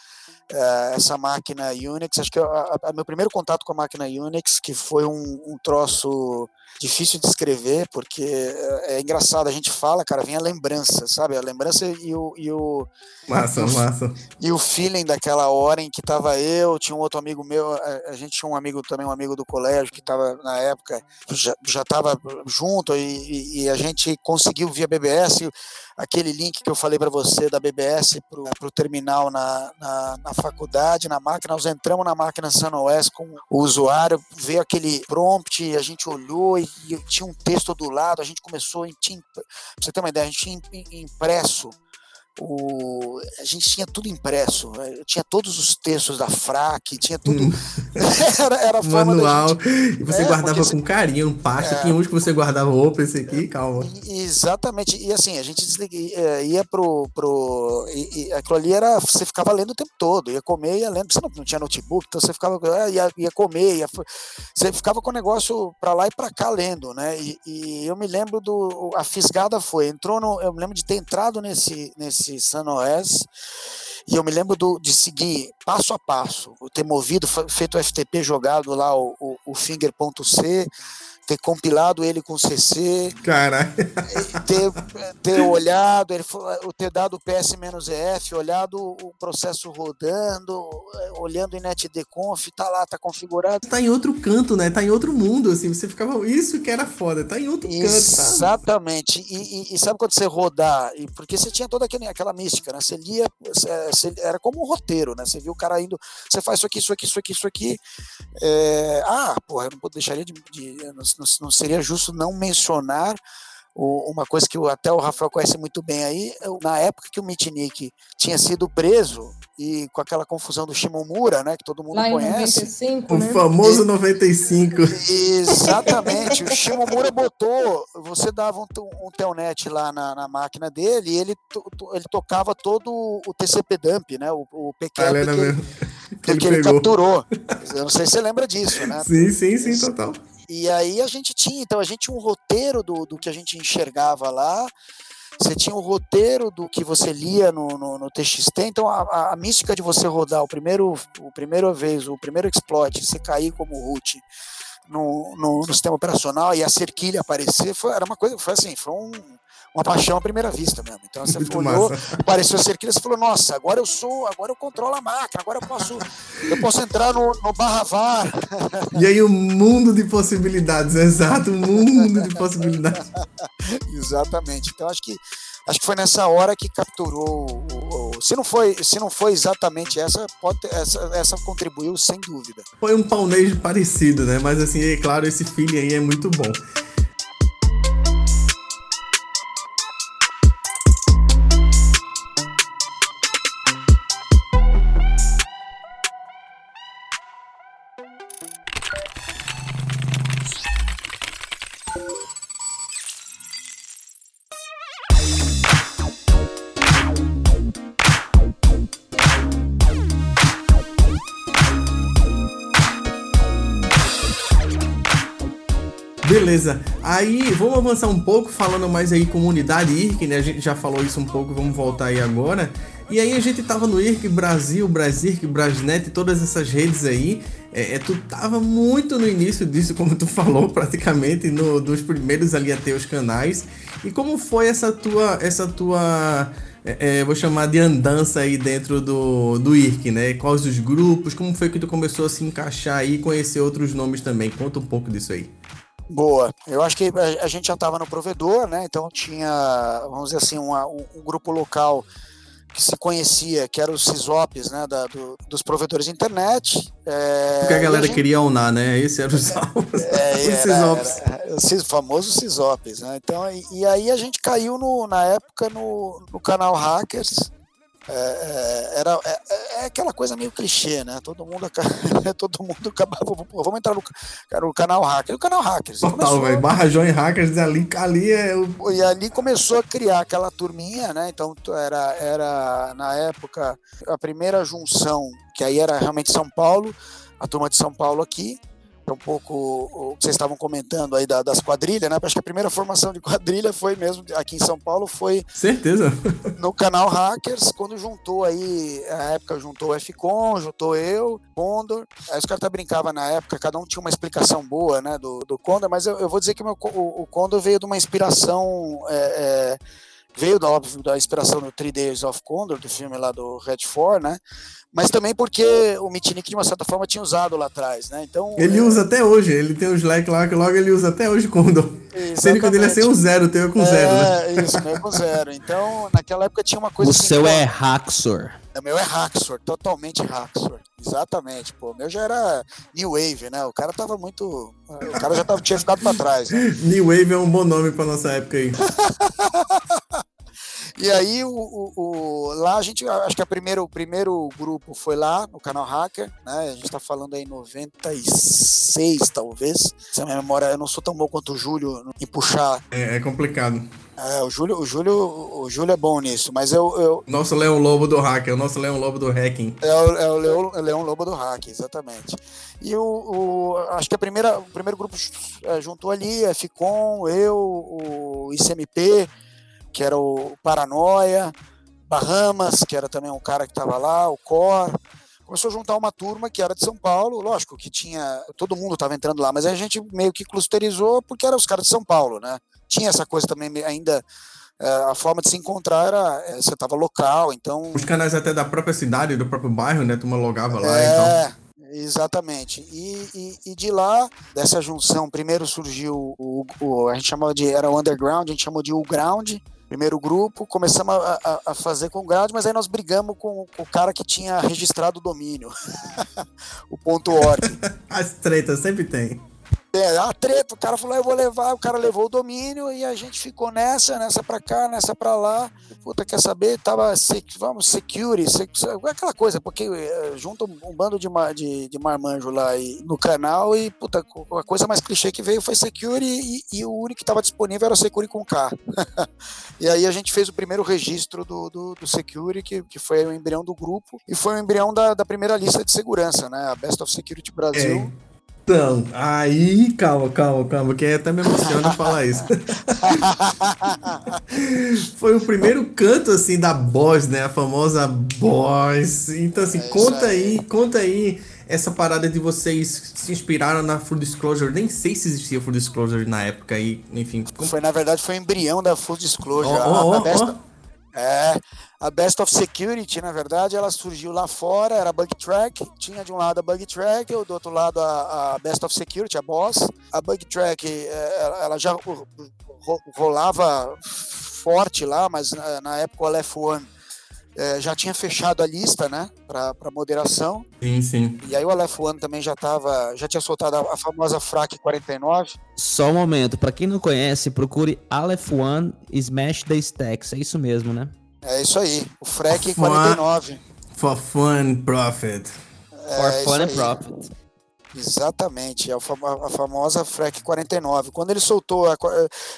eh, essa máquina Unix. Acho que a, a- a- meu primeiro contato com a máquina Unix, que foi um, um troço difícil de escrever, porque é, é engraçado, a gente fala, cara, vem a lembrança, sabe? A lembrança e o, e o, Massa, massa. e o feeling daquela hora em que tava eu, tinha um outro amigo meu, a, a gente tinha um amigo também, um amigo do colégio que tava na época, já, já tava junto e, e- e a gente conseguiu via BBS aquele link que eu falei para você da BBS pro, pro terminal na, na, na faculdade, na máquina, nós entramos na máquina SunOS com o usuário, veio aquele prompt, a gente olhou e, tinha um texto do lado, a gente começou, em tinha, pra você ter uma ideia, a gente tinha im- im- impresso o, a gente tinha tudo impresso, eh, tinha todos os textos da FRAC, tinha tudo. [laughs] era, era Manual. E você É, guardava com carinho, um pasta. É. Tinha uns que você guardava, opa, esse aqui, calma. E- Exatamente, e assim, a gente desliga- eh, ia pro. pro e, e aquilo ali era. Você ficava lendo o tempo todo, ia comer, ia lendo, você não, não tinha notebook, então você ficava. eh, ia, ia comer, ia, você ficava com o negócio pra lá e pra cá lendo, né? E, e eu me lembro do. A fisgada foi, entrou no. Eu me lembro de ter entrado nesse, nesse SunOS. E eu me lembro do, de seguir passo a passo, ter movido, fe- feito o FTP jogado lá, o, o, o finger.c, ter compilado ele com CC, Caralho. ter, [laughs] ter olhado, ele ter dado o PS-EF, olhado o processo rodando, olhando em netdconf, tá lá, tá configurado. Tá em outro canto, né? Tá em outro mundo, assim. Você ficava. Isso que era foda. Tá em outro canto. Tá? Exatamente. E, e- sabe quando você rodar? E porque você tinha toda aquele, aquela mística, né? Você lia, você- era como um roteiro, né? Você viu o cara indo, você faz isso aqui, isso aqui, isso aqui, isso aqui. É, ah, porra, eu não deixaria de. de- não, seria justo não mencionar o- uma coisa que o- até o Rafael conhece muito bem aí. eu- Na época que o Mitnick tinha sido preso e com aquela confusão do Shimomura, né? Que todo mundo Lá em conhece. 95, O né? famoso 95. Exatamente. O Shimomura botou. Você dava um, um telnet lá na, na máquina dele e ele, to- to- ele tocava todo o TCP dump, né? O, o PQP Ah, que, ele- que ele ele capturou. Eu não sei se você lembra disso, né? Sim, sim, sim, total. E aí a gente tinha, então a gente tinha um roteiro do, do que a gente enxergava lá. Você tinha o roteiro do que você lia no, no, no TXT, então a, a, a mística de você rodar o primeiro, o primeiro vez, o primeiro exploit, você cair como root no, no, no sistema operacional e a cerquilha aparecer, foi, era uma coisa, foi assim, foi um, uma paixão à primeira vista mesmo. Então você Muito olhou, massa. apareceu a cerquilha, você falou, nossa, agora eu sou, agora eu controlo a máquina, agora eu posso, eu posso entrar no, no barra var. E aí o mundo de possibilidades, exato, o mundo de possibilidades. Exatamente. Então acho que acho que foi nessa hora que capturou. o- o- se não foi se não foi exatamente essa, pode essa essa contribuiu sem dúvida. Foi um paunejo parecido, né? Mas assim, é claro, esse feeling aí é muito bom. Beleza. Aí, vamos avançar um pouco, falando mais aí comunidade IRC, né? A gente já falou isso um pouco, vamos voltar aí agora. E aí a gente tava no IRC Brasil, Brasirc, Brasnet, todas essas redes aí. É, é, tu tava muito no início disso, [laughs] como tu falou, praticamente, no, dos primeiros ali a ter os canais. E como foi essa tua, essa tua é, é, vou chamar de andança aí dentro do, do IRC, né? Quais os grupos, como foi que tu começou a se encaixar aí e conhecer outros nomes também? Conta um pouco disso aí. Boa. Eu acho que a, gente já estava no provedor, né? Então tinha, vamos dizer assim, uma, um, grupo local que se conhecia, que era os CISOPs, né, da, do, dos provedores de internet. É, Porque a galera a gente... queria unar, né? Esse era [laughs] os, é, os CISOPs. Era, famosos CISOPs, né? Então, e, e, aí a gente caiu no, na época no, no canal Hackers, é, é, era, é, é, aquela coisa meio clichê, né? Todo mundo, [laughs] todo mundo acabava. Vamos entrar no, no canal hacker. O canal hackers. Total, velho. Barra Join Hackers ali, ali é. O... E ali começou a criar aquela turminha, né? Então era, era na época a primeira junção, que aí era realmente São Paulo, a turma de São Paulo aqui um pouco o que vocês estavam comentando aí da, das quadrilhas, né? Acho que a primeira formação de quadrilha foi mesmo aqui em São Paulo, foi. Certeza. [laughs] No canal Hackers, quando juntou aí, a época juntou o FCON, juntou eu, Condor. Aí os caras até brincavam na época, cada um tinha uma explicação boa, né, do, do Condor, mas eu, eu vou dizer que meu, o, o Condor veio de uma inspiração. É, é, veio da, óbvio, da inspiração do Three Days of Condor, do filme lá do Red 4, né? Mas também porque o Mitnick, de uma certa forma, tinha usado lá atrás, né? Então, ele é... usa até hoje, ele tem o Slack lá que logo ele usa até hoje Condor. Sendo que ele é sem o zero, tem eu com é, zero, né? É, isso, meu com zero. Então, naquela época tinha uma coisa O assim, seu é Haxor. O meu é Haxor, totalmente Haxor. Exatamente, pô. O meu já era New Wave, né? O cara tava muito. O cara já tava, tinha ficado pra trás. Né? [laughs] New Wave é um bom nome pra nossa época aí. [laughs] E aí, o, o, o, lá a gente, acho que a primeiro, o primeiro grupo foi lá no canal Hacker, né? A gente tá falando aí 96, talvez. Se a minha memória, eu não sou tão bom quanto o Júlio em puxar. É, é complicado. É, o Júlio, o Júlio, o Júlio é bom nisso, mas eu. eu... Nosso Leão Lobo do hacker, o nosso Leão Lobo do hacking. É o, é o Leão, Leão Lobo do hack, exatamente. E o, o, acho que a primeira, o primeiro grupo é, juntou ali, a FICOM, eu, o ICMP, que era o Paranoia, Bahamas, que era também um cara que estava lá, o Cor. Começou a juntar uma turma que era de São Paulo, lógico que tinha. Todo mundo estava entrando lá, mas a gente meio que clusterizou porque eram os caras de São Paulo, né? Tinha essa coisa também ainda é, a forma de se encontrar era é, você estava local, então. Os canais até da própria cidade, do próprio bairro, né? Tu logava lá é, então. Exatamente. E, e, e, de lá, dessa junção, primeiro surgiu o, o, A gente chamava de. Era o underground, a gente chamou de o ground primeiro grupo, começamos a, a, a fazer com grade, mas aí nós brigamos com, com o cara que tinha registrado o domínio, [laughs] o ponto .org. [laughs] As tretas sempre tem. É, a treta, o cara falou, eu vou levar, o cara levou o domínio e a gente ficou nessa, nessa pra cá, nessa pra lá. Puta, quer saber? Tava, vamos, security, aquela coisa, porque eh, junta um bando de, de, de marmanjo lá e, no canal e, puta, a coisa mais clichê que veio foi security e, e o único que estava disponível era security com K. [laughs] e aí a gente fez o primeiro registro do, do, do security, que, que foi o embrião do grupo e foi o embrião da, da primeira lista de segurança, né? A Best of Security Brasil. É. Então, aí, calma, calma, calma, que até me emociona falar isso. [laughs] Foi o primeiro canto, assim, da Boss, né? A famosa Boss. Então, assim, é conta aí. aí, conta aí essa parada de vocês se inspiraram na Full Disclosure. Nem sei se existia Full Disclosure na época aí, enfim. Foi, na verdade, foi o embrião da Full Disclosure. Oh, oh, oh, best... É, a Best of Security, na verdade, ela surgiu lá fora, era Bug Track, tinha de um lado a Bug Track, do outro lado a, a Best of Security, a Boss. A Bug Track, é, ela já rolava forte lá, mas na época o Aleph One é, já tinha fechado a lista, né, para moderação. Sim, sim. E aí o Aleph One também já tava, já tinha soltado a, a famosa FRAC 49. Só um momento, para quem não conhece, procure Aleph One Smash the Stacks, é isso mesmo, né? É isso aí, o FREC 49. For fun profit. É, For fun and profit. Exatamente, é a, a famosa FREC 49. Quando ele soltou, a, qua-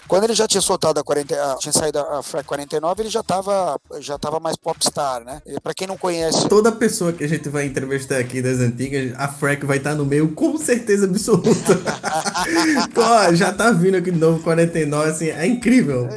quando ele já tinha soltado a 40, a- tinha saído a FREC 49, ele já estava já tava mais popstar, né? Para quem não conhece, Toda pessoa que a gente vai entrevistar aqui das antigas, a Freck vai estar no meio com certeza absoluta. [laughs] Já tá vindo aqui de novo 49, assim, é incrível.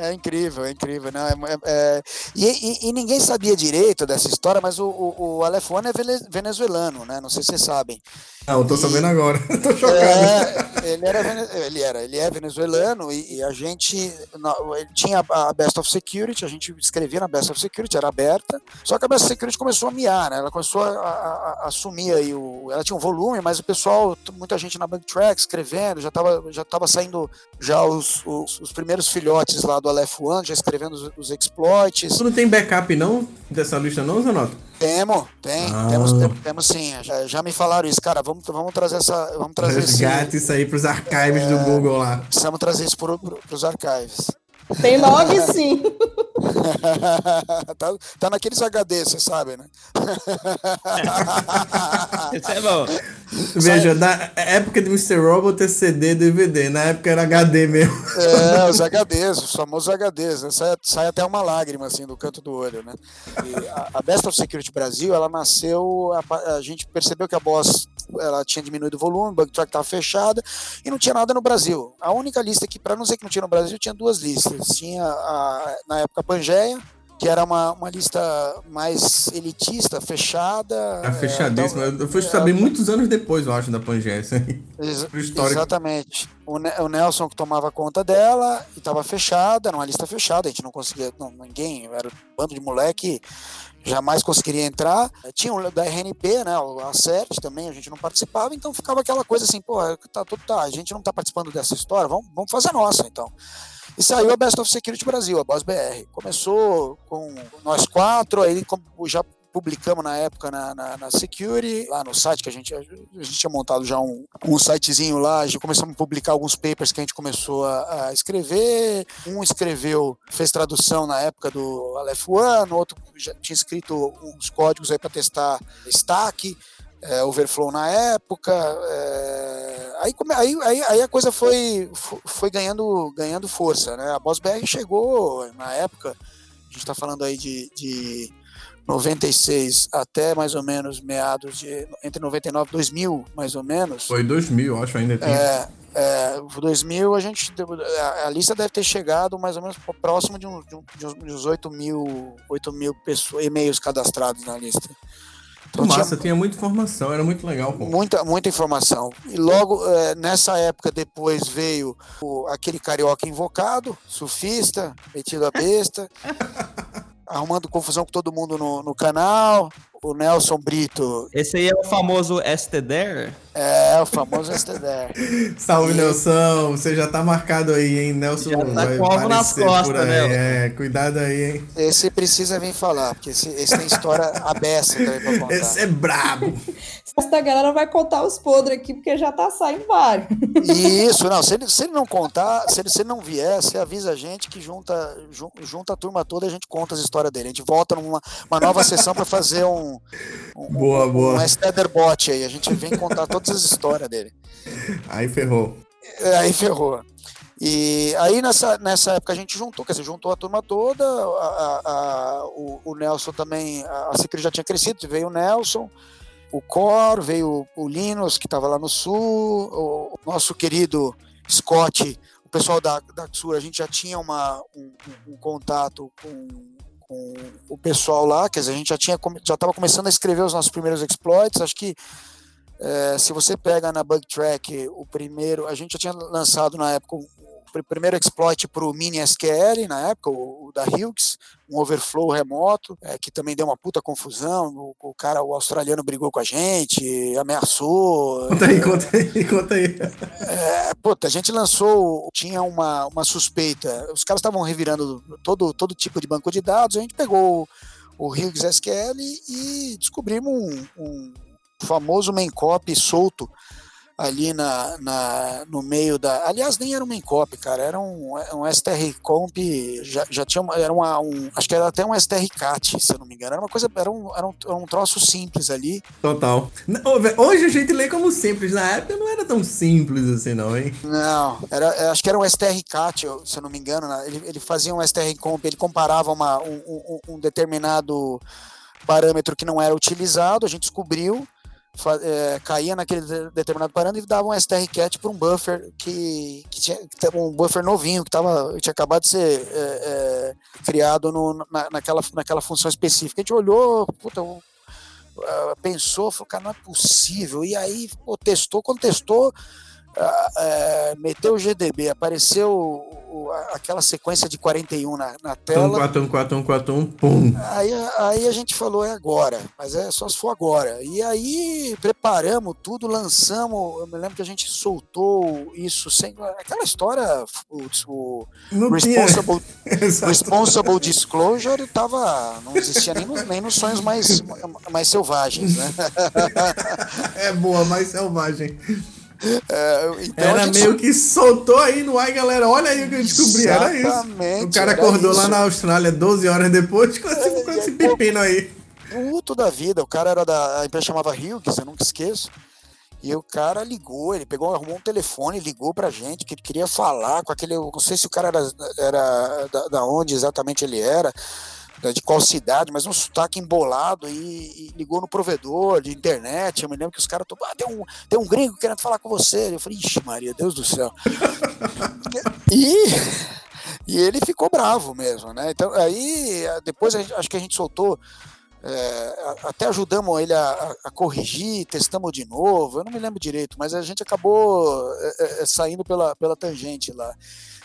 É incrível, é incrível. Não, é, é- é- e, e- e ninguém sabia direito dessa história, mas o, o, o Aleph One é venezuelano, né? Não sei se vocês sabem. Não, tô sabendo agora. [laughs] tô chocado. É, ele era, ele era, ele é venezuelano e, a gente ele tinha a Best of Security, a gente escrevia na Best of Security, era aberta. Só que a Best of Security começou a miar, né? Ela começou a, a- a- assumir aí o, ela tinha um volume, mas o pessoal, muita gente na Backtrack escrevendo, já estava já tava saindo já os, os, os primeiros filhotes lá do Aleph One, já escrevendo os, os exploits. Tu não tem backup não dessa lista não, Zanoto? Temo, tem, Ah. temos, tem- temos sim. Já, já me falaram isso, cara. Vamos, vamos trazer essa, vamos trazer esse, Resgate isso aí pros archives do Google lá. precisamos trazer isso para os archives. Tem log sim. [laughs] [laughs] tá, tá naqueles HD, você sabe, né? [laughs] Isso é bom. Veja, na época de Mr. Robot é CD, DVD, na época era HD mesmo. É, os [laughs] HDs, os famosos HDs, né? sai, sai até uma lágrima assim do canto do olho, né? E a, a Best of Security Brasil, ela nasceu, a, a gente percebeu que a Boss ela tinha diminuído o volume, o bug track estava fechada e não tinha nada no Brasil. A única lista que, para não dizer que não tinha no Brasil, tinha duas listas. Tinha a, na época a Pangeia, que era uma, uma lista mais elitista, fechada. Tá fechadíssimo. é, Eu fui saber muitos anos depois, eu acho, da Pangeia. aí. Ex-. [laughs] Exatamente. O, Ne- o Nelson que tomava conta dela e estava fechada, era uma lista fechada, a gente não conseguia, não, ninguém, era um bando de moleque, jamais conseguiria entrar. Tinha o da RNP, né, a CERT também, a gente não participava, então ficava aquela coisa assim, pô, tá, tudo tá, a gente não tá participando dessa história, vamos, vamos fazer a nossa, então. E saiu a Best of Security Brasil, a Boss BR. Começou com nós quatro, aí já publicamos na época na, na, na Security, lá no site que a gente, a gente tinha montado já um, um sitezinho lá, já começamos a publicar alguns papers que a gente começou a, a escrever. Um escreveu, fez tradução na época do Aleph One, outro já tinha escrito uns códigos aí para testar stack. é, overflow na época, é, aí, aí, aí, a coisa foi, fo- foi ganhando, ganhando força, né? A Boss BR chegou na época, a gente está falando aí de, de 96 até mais ou menos meados de entre 99 e 2000 mais ou menos. Foi 2000, eu acho, ainda tem. É, é, 2000 a gente a, a lista deve ter chegado mais ou menos próximo de, um, de, um, de uns- de uns 8 mil, 8 mil pessoas, e-mails cadastrados na lista. Então, tinha Massa, tinha muita informação, era muito legal, pô. muita, muita informação. E logo eh, nessa época depois veio o- aquele carioca invocado, surfista, metido a besta, [laughs] arrumando confusão com todo mundo no, no canal. O Nelson Brito Esse aí é o famoso STDR? é o famoso STDR. [laughs] Salve, Nelson. Você já tá marcado aí, hein? Nelson Já tá com alvo nas costas, né? É, cuidado aí, hein? Esse precisa vir falar, porque esse, esse tem história abessa também pra contar. Esse é brabo. [laughs] Essa galera vai contar os podres aqui, porque já tá saindo vários. Isso, não. Se ele, se ele não contar, se ele, se ele não vier, você avisa a gente que junta, jun- junta a turma toda e a gente conta as histórias dele. A gente volta numa uma nova sessão para fazer um, um, Boa, um, boa. um aí. A gente vem contar todas as histórias dele. Aí ferrou. É, Aí ferrou. E aí nessa, nessa época a gente juntou, quer dizer, juntou a turma toda, a- a- a- o, o Nelson também, a, Secret já tinha crescido, veio o Nelson, o Cor, veio o Linus, que estava lá no sul, o, nosso querido Scott, o pessoal da, da Xura, a gente já tinha uma, um, um- um contato com, com o pessoal lá, quer dizer, a gente já tinha já estava começando a escrever os nossos primeiros exploits, acho que é, se você pega na Bug Track o primeiro, a gente já tinha lançado na época primeiro exploit para o Mini SQL, na época, o, o da Hughes, um overflow remoto, é, que também deu uma puta confusão. O, o cara, o australiano brigou com a gente, ameaçou. [laughs] Conta aí, conta aí, conta aí. É, puta, a gente lançou, tinha uma, uma suspeita, os caras estavam revirando todo, todo tipo de banco de dados, a gente pegou o, Hughes SQL e descobrimos um, um famoso main copy solto ali na, na, no meio da. Aliás, nem era uma Encop, cara, era um, um STR Comp, já, já tinha uma, era uma, um, acho que era até um STR CAT, se eu não me engano. Era uma coisa, era um, era um, era um troço simples ali. Total. Hoje a gente lê como simples, na época não era tão simples assim, não, hein? Não, era, acho que era um STR CAT, se eu não me engano. Ele, ele fazia um STR Comp, ele comparava uma, um, um, um determinado parâmetro que não era utilizado, a gente descobriu é, caía naquele de- determinado parâmetro e dava um STR cat para um buffer que, que tinha um buffer novinho que tava, tinha acabado de ser é, é, criado no, na, naquela, naquela função específica. A gente olhou, puta, pensou, falou, cara, não é possível. E aí, pô, testou, quando testou, é, meteu o GDB, apareceu o- o- aquela sequência de 41 na, na tela. 1414141, pum. Aí, aí a gente falou, é agora, mas é só se for agora. E aí preparamos tudo, lançamos. Eu me lembro que a gente soltou isso sem. Aquela história, o, o responsible, [laughs] responsible Disclosure tava. Não existia nem, nos- nem nos sonhos mais, mais selvagens, né? [laughs] É boa, mais selvagem. É, então Era gente meio que soltou aí no ar, galera. Olha aí o que eu descobri. Era isso. Exatamente, O cara acordou lá isso. na Austrália 12 horas depois com esse, com esse pepino aí. puto da vida. O cara era da. A empresa chamava Hughes, eu nunca esqueço. E o cara ligou, ele pegou, arrumou um telefone, ligou pra gente, que ele queria falar com aquele. eu Não sei se o cara era, era da, da onde exatamente ele era, de qual cidade, mas um sotaque embolado e, e ligou no provedor de internet. Eu me lembro que os caras ah, tem um, tem um gringo querendo falar com você. Eu falei, ixi, Maria, Deus do céu. [laughs] e. E ele ficou bravo mesmo, né? Então, aí, depois gente- acho que a gente soltou é, até ajudamos ele a, a- corrigir, testamos de novo, eu não me lembro direito, mas a gente acabou é, é, é, saindo pela, pela tangente lá.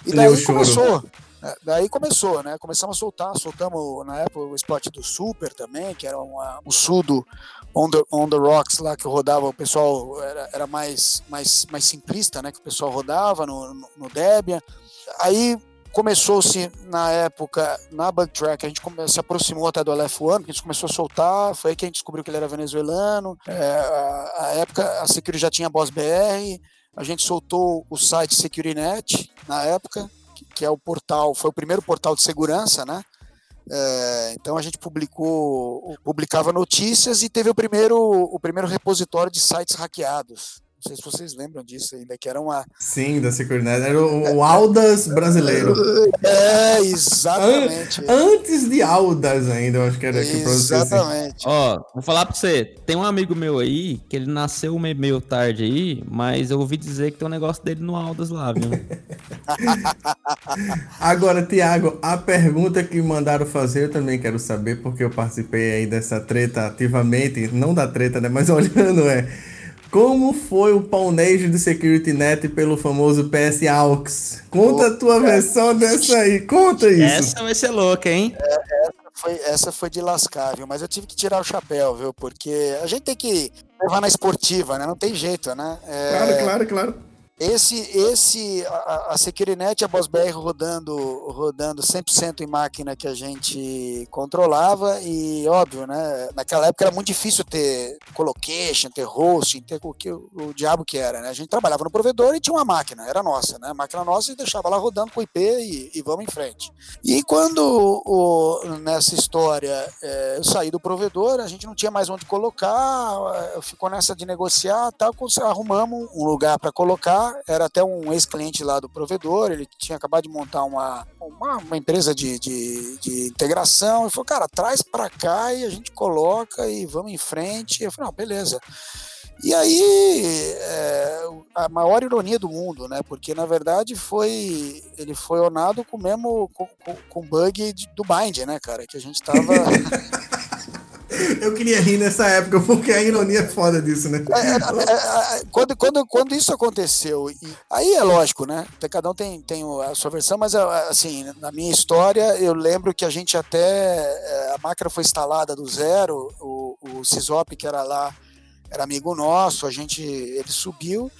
E daí choro. começou. Né, Daí começou, né? Começamos a soltar, soltamos na época o spot do Super também, que era uma, um sudo on the, on the Rocks lá que rodava, o pessoal era, era mais, mais, mais simplista, né? Que o pessoal rodava no, no, Debian. Aí começou-se na época, na Bug Track, a gente se aproximou até do LF1, que a gente começou a soltar, foi aí que a gente descobriu que ele era venezuelano. É, a, a época, a Security já tinha Boss BR, a gente soltou o site SecurityNet na época, que, é o portal, foi o primeiro portal de segurança, né? É, então a gente publicou, publicava notícias e teve o primeiro, o primeiro repositório de sites hackeados. Não sei se vocês lembram disso ainda, que era uma, Sim, da Securinet. Era o, o Aldas brasileiro. É, exatamente. Antes de Aldas ainda, eu acho que era que. Exatamente. Ó, vou falar pra você. Tem um amigo meu aí, que ele nasceu meio, meio tarde aí, mas eu ouvi dizer que tem um negócio dele no Aldas lá, viu? [laughs] Agora, Tiago, a pergunta que mandaram fazer eu também quero saber, porque eu participei aí dessa treta ativamente, não da treta, né? Mas [laughs] olhando, é. Como foi o pawnejo do SecurityNet pelo famoso PS AUX? Conta a tua versão dessa aí, conta isso. Essa vai ser louca, hein? Foi, essa foi de lascar, viu? Mas eu tive que tirar o chapéu, viu? Porque a gente tem que levar na esportiva, né? Não tem jeito, né? É, Claro, claro, claro. Esse, esse, a, a SecuriNet e a BossBR rodando, rodando 100% em máquina que a gente controlava e, óbvio, né, naquela época era muito difícil ter colocation, ter hosting, ter o, que, o diabo que era, né, a gente trabalhava no provedor e tinha uma máquina, era nossa, né, máquina nossa e deixava lá rodando com IP e, e vamos em frente. E quando o, nessa história é, eu saí do provedor, a gente não tinha mais onde colocar, ficou nessa de negociar, tal, arrumamos um lugar para colocar, era até um ex-cliente lá do provedor, ele tinha acabado de montar uma, uma, uma empresa de, de, de integração, e falou, cara, traz para cá e a gente coloca e vamos em frente. Eu falei, não, beleza. E aí, é, a maior ironia do mundo, né? Porque na verdade foi ele foi onado com o mesmo com, com, com bug do bind, né, cara? Que a gente tava [laughs] Eu queria rir nessa época, porque a ironia é foda disso, né? É, é, é, quando, quando, quando isso aconteceu, aí é lógico, né? Cada um tem, tem a sua versão, mas é, assim, na minha história, eu lembro que a gente até. é, A máquina foi instalada do zero, o, o Cisop, que era lá, era amigo nosso, a gente. Ele subiu.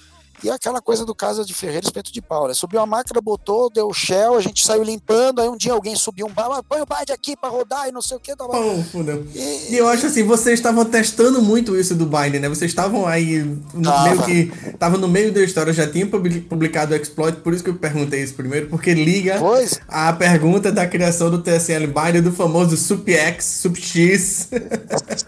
E aquela coisa do Casa de Ferreira Espeto de Pau, né? Subiu a máquina, botou, deu shell, a gente saiu limpando, aí um dia alguém subiu um bar, "Ah, põe o Bind aqui pra rodar e não sei o que. Tava... Fudeu. E- E eu acho assim, vocês estavam testando muito isso do Bind, né? Vocês estavam aí no Tava. meio que. Tava no meio da história, já tinha publi- publicado o exploit, por isso que eu perguntei isso primeiro, porque liga Pois. a pergunta da criação do TSL Bind do famoso SupX, SupX.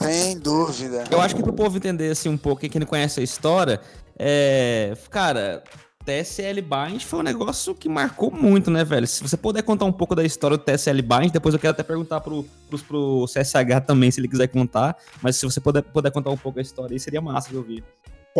Sem dúvida. Eu acho que pro povo entender assim um pouco, quem não conhece a história, é. Cara, TSL Bind foi um negócio que marcou muito, né, velho? Se você puder contar um pouco da história do TSL Bind, depois eu quero até perguntar pro, pros, pro CSH também, se ele quiser contar. Mas se você puder, puder contar um pouco a história aí, seria massa de ouvir.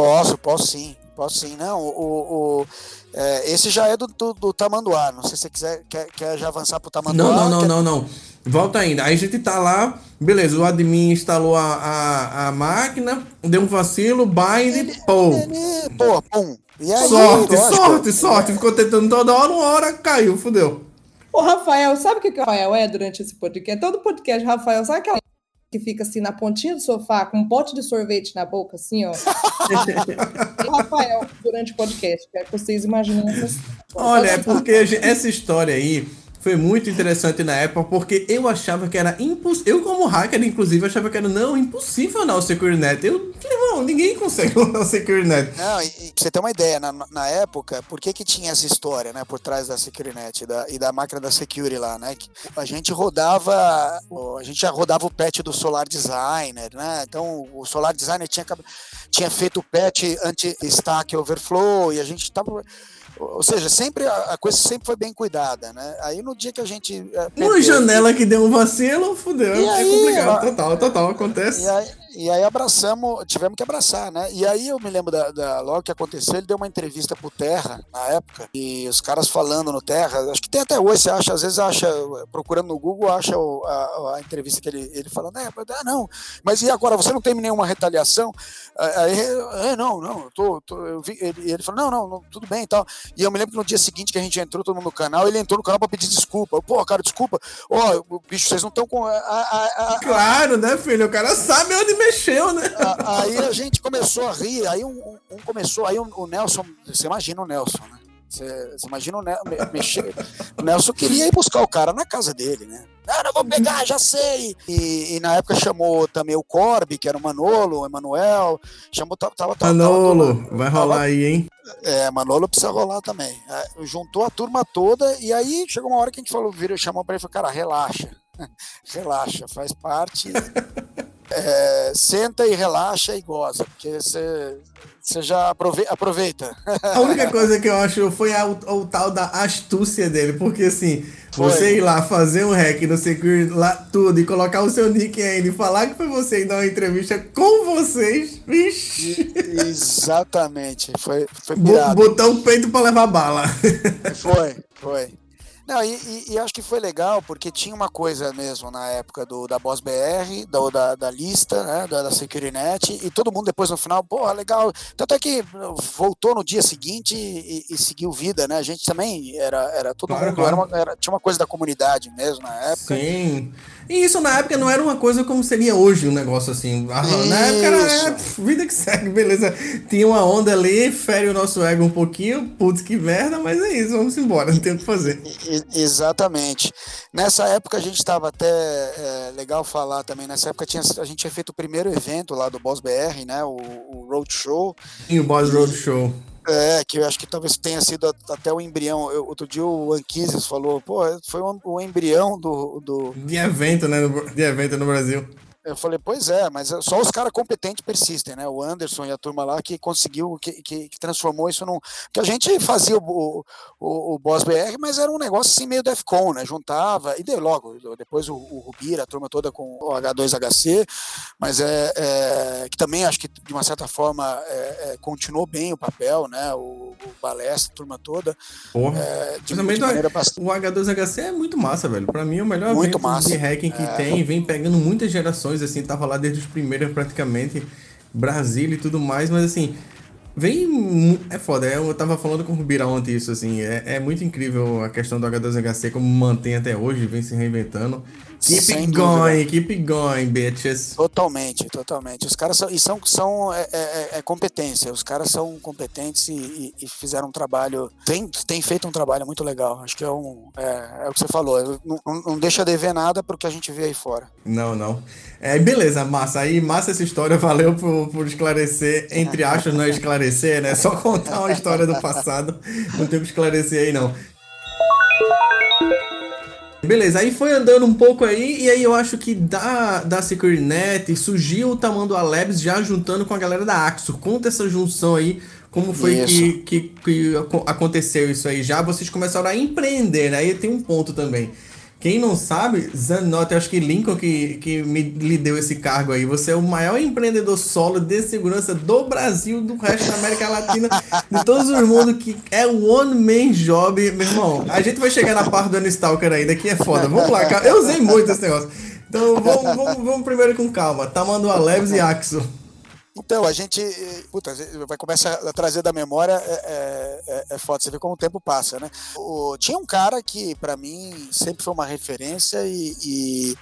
Posso, posso sim, posso sim. Não, o, o- é, esse já é do, do, do Tamanduá. Não sei se você quiser, quer, quer já avançar pro Tamanduá. Não, não, não, quer- não, não. Volta ainda. Aí a gente tá lá, beleza, o admin instalou a, a, a máquina, deu um vacilo, bind, pô. Ele- Pô, pum. E aí, Sorte, lógico, sorte, sorte. Ficou tentando toda hora, uma hora caiu, fudeu. O Rafael, sabe o que, que o Rafael é durante esse podcast? Todo podcast, Rafael, sabe aquela que fica assim na pontinha do sofá com um pote de sorvete na boca, assim, ó? [laughs] o Rafael, durante o podcast, quero que vocês imaginem. Olha, é porque essa história aí foi muito interessante na época, porque eu achava que era impossível. Eu, como hacker, inclusive, achava que era não, impossível não o SecureNet. Eu, não, ninguém consegue [laughs] o SecureNet. Não, e, e pra você ter uma ideia, na, na época, por que que tinha essa história, né, por trás da SecureNet da, e da máquina da Security lá, né? que a gente rodava, a gente já rodava o patch do Solar Designer, né? Então, o Solar Designer tinha, tinha feito o patch anti-stack overflow e a gente tava... Ou seja, sempre a coisa sempre foi bem cuidada, né? Aí no dia que a gente... eh, Uma janela que deu um vacilo, fudeu. E é aí, complicado. Total, total, acontece. E aí, e aí abraçamos, tivemos que abraçar, né? E aí eu me lembro da, da- logo que aconteceu, ele deu uma entrevista pro Terra na época, e os caras falando no Terra, acho que tem até hoje, você acha, às vezes acha, procurando no Google, acha o- a, a entrevista que ele, ele falando, é, ah, não, mas e agora, você não tem nenhuma retaliação? Aí, é, não, não, eu tô, tô- eu vi, ele, ele falou, não, não, não, tudo bem e tal. E eu me lembro que no dia seguinte que a gente entrou todo mundo no canal, ele entrou no canal pra pedir desculpa. Pô, cara, desculpa. Ó, bicho, vocês não estão com. a- a- a- Claro, né, filho? O cara sabe onde mexeu, né? aí a gente começou a rir, aí um, um- um começou, aí o, o Nelson, você imagina o Nelson, né? Você, imagina o Nelson mexer. O Nelson queria ir buscar o cara na casa dele, né? Ah, não vou pegar, já sei. E, e na época chamou também o Corby, que era o Manolo, o Emanuel. Chamou, tava, tava, tava- Manolo, tava- vai rolar aí, hein? É, Manolo precisa rolar também. É, juntou a turma toda e aí chegou uma hora que a gente falou, virou, chamou pra ele e falou, cara, relaxa. [laughs] relaxa, faz parte. [laughs] É, senta e relaxa e goza, porque você você já aprove- aproveita. [laughs] A única coisa que eu acho foi a- o, o tal da astúcia dele, porque assim, Foi. você ir lá fazer um hack no Secure lá tudo e colocar o seu nick ainda e falar que foi você e dar uma entrevista com vocês, vixe, Exatamente, foi, foi pirado. botar o peito pra levar bala. Foi, foi. Não, e, e- e acho que foi legal porque tinha uma coisa mesmo na época do, da Boss BR, da, da, da lista, né, da, da SecuriNet, e todo mundo depois no final, porra, legal. Tanto é que voltou no dia seguinte e, e seguiu vida, né? A gente também era, era todo Claro, mundo, claro. Era uma- era- tinha uma coisa da comunidade mesmo na época. Sim. E isso na época não era uma coisa como seria hoje um negócio assim. Ah, Na época era é, vida que segue, beleza. Tinha uma onda ali, fere o nosso ego um pouquinho, putz, que merda, mas é isso, vamos embora, não tem o que fazer. E- Exatamente. Nessa época a gente estava até é, legal falar também. Nessa época tinha, a gente tinha feito o primeiro evento lá do Boss BR, né? O, o Road Show. E o Boss Road Show. É, que eu acho que talvez tenha sido até o embrião. Eu- outro dia o Anquises falou, pô, foi o, o embrião do, do. De evento, né? De evento no Brasil. Eu falei, pois é, mas só os caras competentes persistem, né? O Anderson e a turma lá que conseguiu, que, que, que transformou isso num. Que a gente fazia o, o, o Boss BR, mas era um negócio assim meio Defcon, né? Juntava, e deu logo, depois o, o Rubira, a turma toda com o H2HC, mas é, é que também acho que de uma certa forma é, é, continuou bem o papel, né? O, o Balestra, a turma toda. Porra. É, de, Também de maneira bastante. O H2HC é muito massa, velho. Pra mim é o melhor Muito massa. de hacking que É. tem. Vem pegando muitas gerações, assim. Tava lá desde os primeiros, praticamente. Brasília e tudo mais. Mas, assim, vem... É foda. é, Eu tava falando com o Rubira ontem isso, assim. É, é muito incrível a questão do H2HC, como mantém até hoje, vem se reinventando. Keep Sem it dúvida. going, keep going, bitches. Totalmente, totalmente. Os caras são, e são, são é, é- é competência. Os caras são competentes e, e- e fizeram um trabalho, tem, tem feito um trabalho muito legal. Acho que é, um, é, é o que você falou. Não, não- deixa de ver nada pro que a gente vê aí fora. Não, não. É, beleza, massa. Aí, massa essa história. [laughs] Valeu por, por esclarecer, entre aspas, não é esclarecer, né? Só contar uma história do passado. Não tem que esclarecer aí, não. Beleza, aí foi andando um pouco aí, e aí eu acho que da, da SecurityNet surgiu o Tamanduá Labs já juntando com a galera da Axo. Conta essa junção aí, como foi que, que, que aco- aconteceu isso aí já. Vocês começaram a empreender, né? Aí tem um ponto também. Quem não sabe, Zanotti, acho que Lincoln que, que me lhe deu esse cargo aí. Você é o maior empreendedor solo de segurança do Brasil, do resto da América Latina, de todos os mundos, que é o one man job, meu irmão. A gente vai chegar na parte do Unstalker aí, daqui é foda. Vamos lá, cara. Eu usei muito esse negócio. Então vamos, vamos, vamos primeiro com calma. Tamanduá Labs e Axo. Então, a gente, puta, vai começar a trazer da memória, é, é, é- é foda, você vê como o tempo passa, né? O- tinha um cara que, pra mim, sempre foi uma referência e, e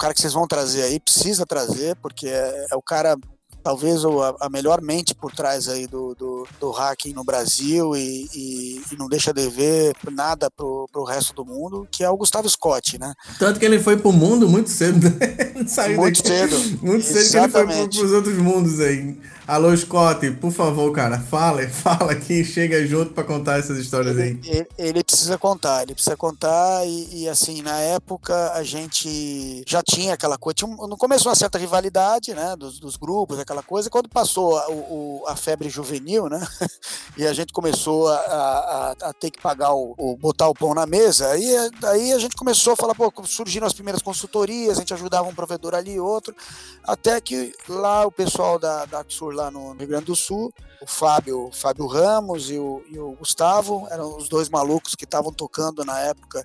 cara que vocês vão trazer aí, precisa trazer, porque é, é o cara, talvez, a, melhor mente por trás aí do, do, do hacking no Brasil e, e- e não deixa de ver nada pro, pro resto do mundo, que é o Gustavo Scott, né? Tanto que ele foi pro mundo muito cedo, né? [laughs] Saiu Muito daqui. cedo. Muito cedo que ele foi pro, Exatamente. pros outros mundos aí. Alô, Scott, por favor, cara, fala, [laughs] fala aqui, chega junto pra contar essas histórias aí. Ele, ele precisa contar, ele precisa contar e, e, assim, na época a gente já tinha aquela coisa, tinha um- no começo uma certa rivalidade, né, dos, dos grupos, aquela coisa, quando passou a, o- a febre juvenil, né, [laughs] e a gente começou a, a- a- a ter que pagar o, o- botar o pão na mesa, aí, aí a gente começou a falar, pô, surgiram as primeiras consultorias, a gente ajudava um provedor ali e outro, até que lá o pessoal da, da Axur lá no Rio Grande do Sul, o Fábio, o Fábio Ramos e o, e o Gustavo, eram os dois malucos que estavam tocando na época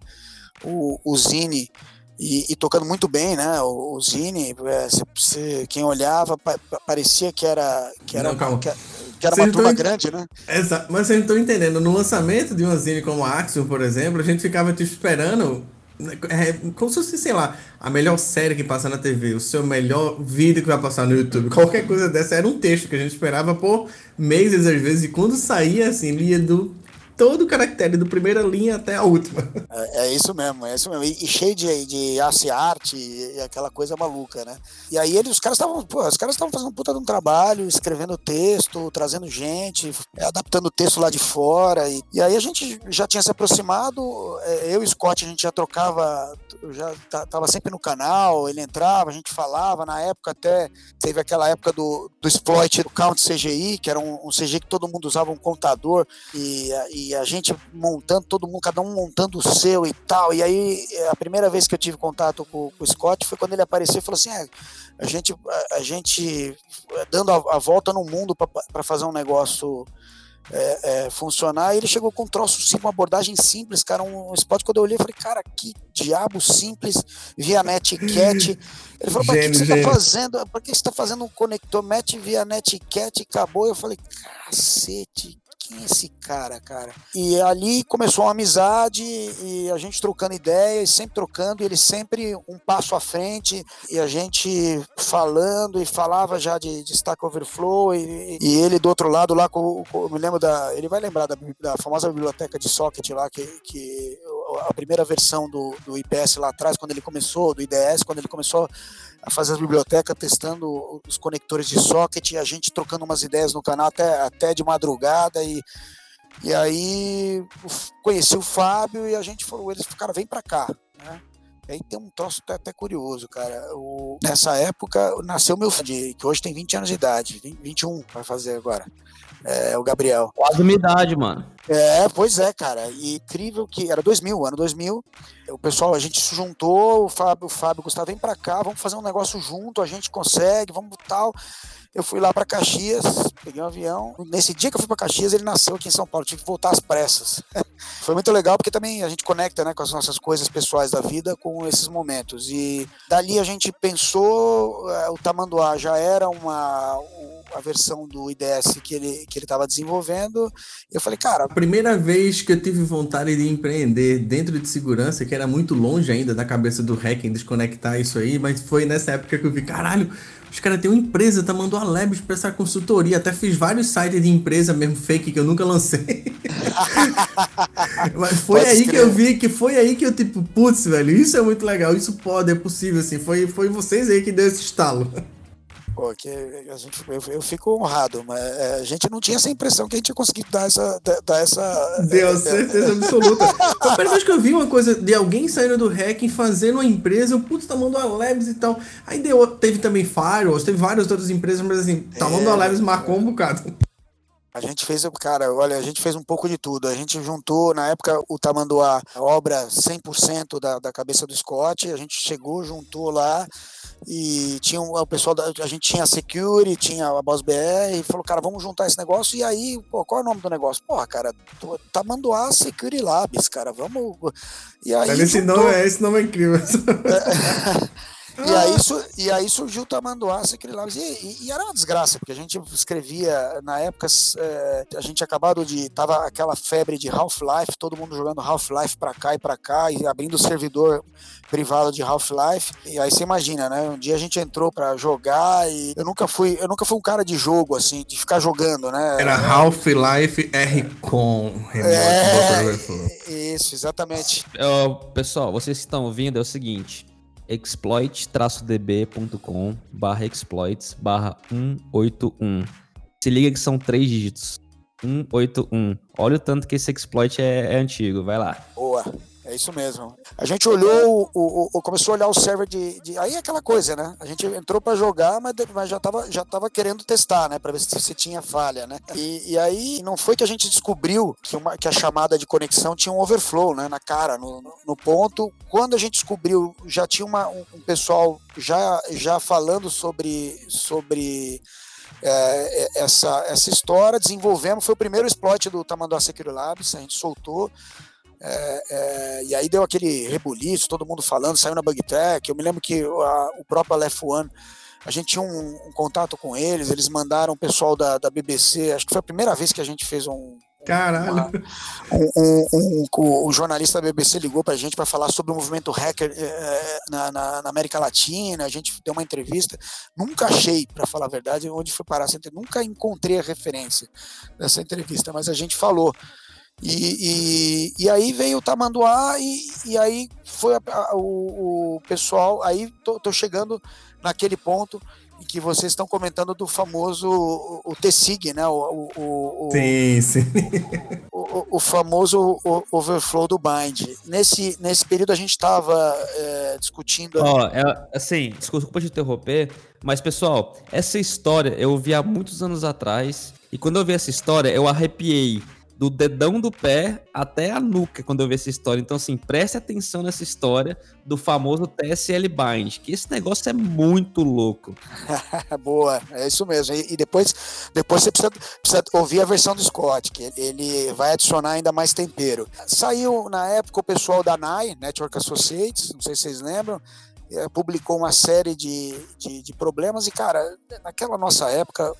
o, o Zine e, e tocando muito bem, né? O, o Zine, é, cê- cê- quem olhava pa- pa- parecia que era que era Não, calma. que, que era uma turma dois- grande, né? Exato, mas vocês não estão entendendo. No lançamento de uma zine como a Axiom, por exemplo, a gente ficava te esperando. É, como se fosse, sei lá, a melhor série que passa na TV, o seu melhor vídeo que vai passar no YouTube, qualquer coisa dessa era um texto que a gente esperava por meses às vezes, e quando saía assim, lia do todo o caractere, do primeira linha até a última. É, é isso mesmo, é isso mesmo. E, e cheio de, de ace e, e aquela coisa maluca, né? E aí eles, os caras estavam, os caras estavam fazendo puta de um trabalho, escrevendo texto, trazendo gente, é, adaptando o texto lá de fora. E, e aí a gente já tinha se aproximado, é, eu e Scott, a gente já trocava, já ta- tava sempre no canal, ele entrava, a gente falava, na época até teve aquela época do, do exploit do Count CGI, que era um, um CGI que todo mundo usava um contador, e, a- e a gente montando, todo mundo, cada um montando o seu e tal. E aí, a primeira vez que eu tive contato com, com o Scott foi quando ele apareceu e falou assim: é, a gente, a, a gente é, dando a, a volta no mundo para fazer um negócio. é, é, funcionar, e ele chegou com um troço simples, uma abordagem simples, cara, um spot quando eu olhei, eu falei, cara, que diabo simples, via netiquette. Ele falou, pra que, Gênio, que você tá gênio. fazendo? Pra que você tá fazendo um conector? Mete via e acabou. Eu falei, cacete, quem é esse cara, cara? E ali começou uma amizade e a gente trocando ideias, sempre trocando, ele sempre um passo à frente, e a gente falando e falava já de, de Stack Overflow, e, e ele do outro lado lá, com, com- me lembro da. Ele vai lembrar da, da famosa biblioteca de socket lá, que, que a primeira versão do, do IPS lá atrás, quando ele começou, do IDS, quando ele começou a fazer as bibliotecas, testando os conectores de socket, e a gente trocando umas ideias no canal até, até de madrugada, e, e aí conheci o Fábio e a gente falou, eles cara, vem pra cá, né? Aí tem um troço até, até curioso, cara. O- nessa época nasceu meu filho, que hoje tem 20 anos de idade, 20 21 vai fazer agora. É, o Gabriel. Quase uma idade, mano. É, pois é, cara. E incrível que era 2000, ano 2000. O pessoal, a gente se juntou, o Fábio, o Fábio, o Gustavo, vem pra cá, vamos fazer um negócio junto, a gente consegue, vamos tal. Eu fui lá pra Caxias, peguei um avião. Nesse dia que eu fui pra Caxias, ele nasceu aqui em São Paulo, tive que voltar às pressas. [laughs] Foi muito legal porque também a gente conecta, né, com as nossas coisas pessoais da vida com esses momentos. E dali a gente pensou, eh, o Tamanduá já era uma um- a versão do IDS que ele que ele estava desenvolvendo. Eu falei, cara, A primeira vez que eu tive vontade de empreender dentro de segurança, que era muito longe ainda da cabeça do hacking desconectar isso aí, mas foi nessa época que eu vi, caralho, os caras têm uma empresa, tá mandando a Labs pra essa consultoria. Até fiz vários sites de empresa mesmo fake que eu nunca lancei. [laughs] Mas foi Pode aí que crer. eu vi, que foi aí que eu, tipo, putz, velho, isso é muito legal, isso pode, é possível, assim. Foi, foi vocês aí que deu esse estalo. Pô, que a gente, eu, eu fico honrado, mas é, a gente não tinha essa impressão que a gente ia conseguir dar essa. Dar, essa Deu é, certeza absoluta. [laughs] Foi a primeira vez que eu vi uma coisa de alguém saindo do hacking, fazendo uma empresa, eu, putz, tá mandando a Labs e tal. Aí deu, teve também Firewalls, teve várias outras empresas, mas assim, tá mandando a Labs marcou um bocado. A gente fez, cara, olha, a gente fez um pouco de tudo. A gente juntou, na época, o Tamanduá, a obra 100% da, da cabeça do Scott. A gente chegou, juntou lá e tinha um- o pessoal, da, a gente tinha a Security, tinha a Boss BR e falou, cara, vamos juntar esse negócio. E aí, pô, qual é o nome do negócio? Porra, cara, tô- Tamanduá Security Labs, cara, vamos. E aí, esse juntou- nome, é, esse nome é incrível. [laughs] e aí, su- e aí surgiu o Tamanduá Secret Labs. E, e- e era uma desgraça, porque a gente escrevia, na época, eh, a gente acabado de. Tava aquela febre de Half-Life, todo mundo jogando Half-Life pra cá e pra cá, e abrindo o servidor privado de Half-Life. E aí você imagina, né? Um dia a gente entrou pra jogar e eu nunca fui, eu nunca fui um cara de jogo, assim, de ficar jogando, né? Era Half-Life R-Con. É, isso, exatamente. Pessoal, vocês que estão ouvindo é o seguinte: exploit-db.com barra exploits barra 181. Se liga que são três dígitos. 181. Olha o tanto que esse exploit é, é antigo, vai lá. Boa. É isso mesmo. A gente olhou, o, o- começou a olhar o server de, de- Aí é aquela coisa, né? A gente entrou para jogar, mas, mas já, tava, já tava querendo testar, né? Para ver se, se tinha falha, né? E, e aí não foi que a gente descobriu que, uma, que a chamada de conexão tinha um overflow, né? Na cara, no, no- ponto. Quando a gente descobriu, já tinha uma, um, um pessoal já, já falando sobre. sobre é, é, essa, essa história, desenvolvemos, foi o primeiro exploit do Tamanduá Security Labs, a gente soltou, é, é, e aí deu aquele rebuliço, todo mundo falando, saiu na Bug Track. Eu me lembro que a- o próprio Aleph One, a gente tinha um, um contato com eles, eles mandaram o pessoal da, da BBC, acho que foi a primeira vez que a gente fez um. Caralho. um, um, um- o- o jornalista da BBC ligou pra gente para falar sobre o movimento hacker eh, na, na- na América Latina. A gente deu uma entrevista. Nunca achei, para falar a verdade, onde foi parar essa entrevista. Nunca encontrei a referência dessa entrevista, mas a gente falou. E, e, e aí veio o Tamanduá e, e aí foi a- a- o, o pessoal. Aí tô, tô chegando naquele ponto em que vocês estão comentando do famoso o, o TSIG, né? O, o, o- Sim, sim. o, o famoso o- overflow do bind. Nesse, nesse período a gente estava discutindo. Ó, é, assim, desculpa te interromper, mas pessoal, essa história eu ouvi há muitos anos atrás, e quando eu vi essa história, eu arrepiei do dedão do pé até a nuca quando eu vi essa história. Então, assim, preste atenção nessa história do famoso TSL Bind, que esse negócio é muito louco. [laughs] Boa, é isso mesmo. E, e depois, depois você precisa, precisa ouvir a versão do Scott, que ele vai adicionar ainda mais tempero. Saiu na época o pessoal da NAI, Network Associates, não sei se vocês lembram, eh, publicou uma série de, de, de problemas e, cara, naquela nossa época,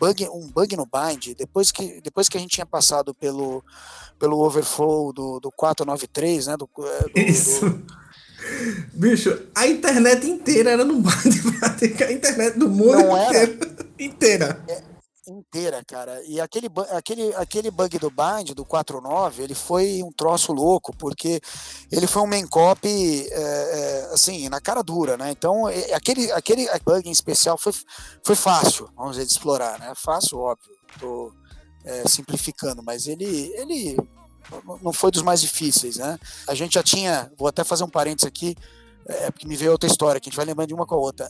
bug, um bug no bind, depois que, depois que a gente tinha passado pelo, pelo overflow do, do 493, né? Do, do- do- Isso. Bicho, a internet inteira era no Band [laughs] A internet do mundo Não era? Inteira. Inteira, cara. E aquele, aquele, aquele bug do bind, do 4.9, ele foi um troço louco, porque ele foi um main copy, é, é, assim, na cara dura, né? Então, aquele, aquele bug em especial foi, foi fácil, vamos dizer, de explorar, né? Fácil, óbvio. Tô é, simplificando, mas ele, ele não foi dos mais difíceis, né? A gente já tinha, vou até fazer um parênteses aqui, é, porque me veio outra história, que a gente vai lembrando de uma com a outra.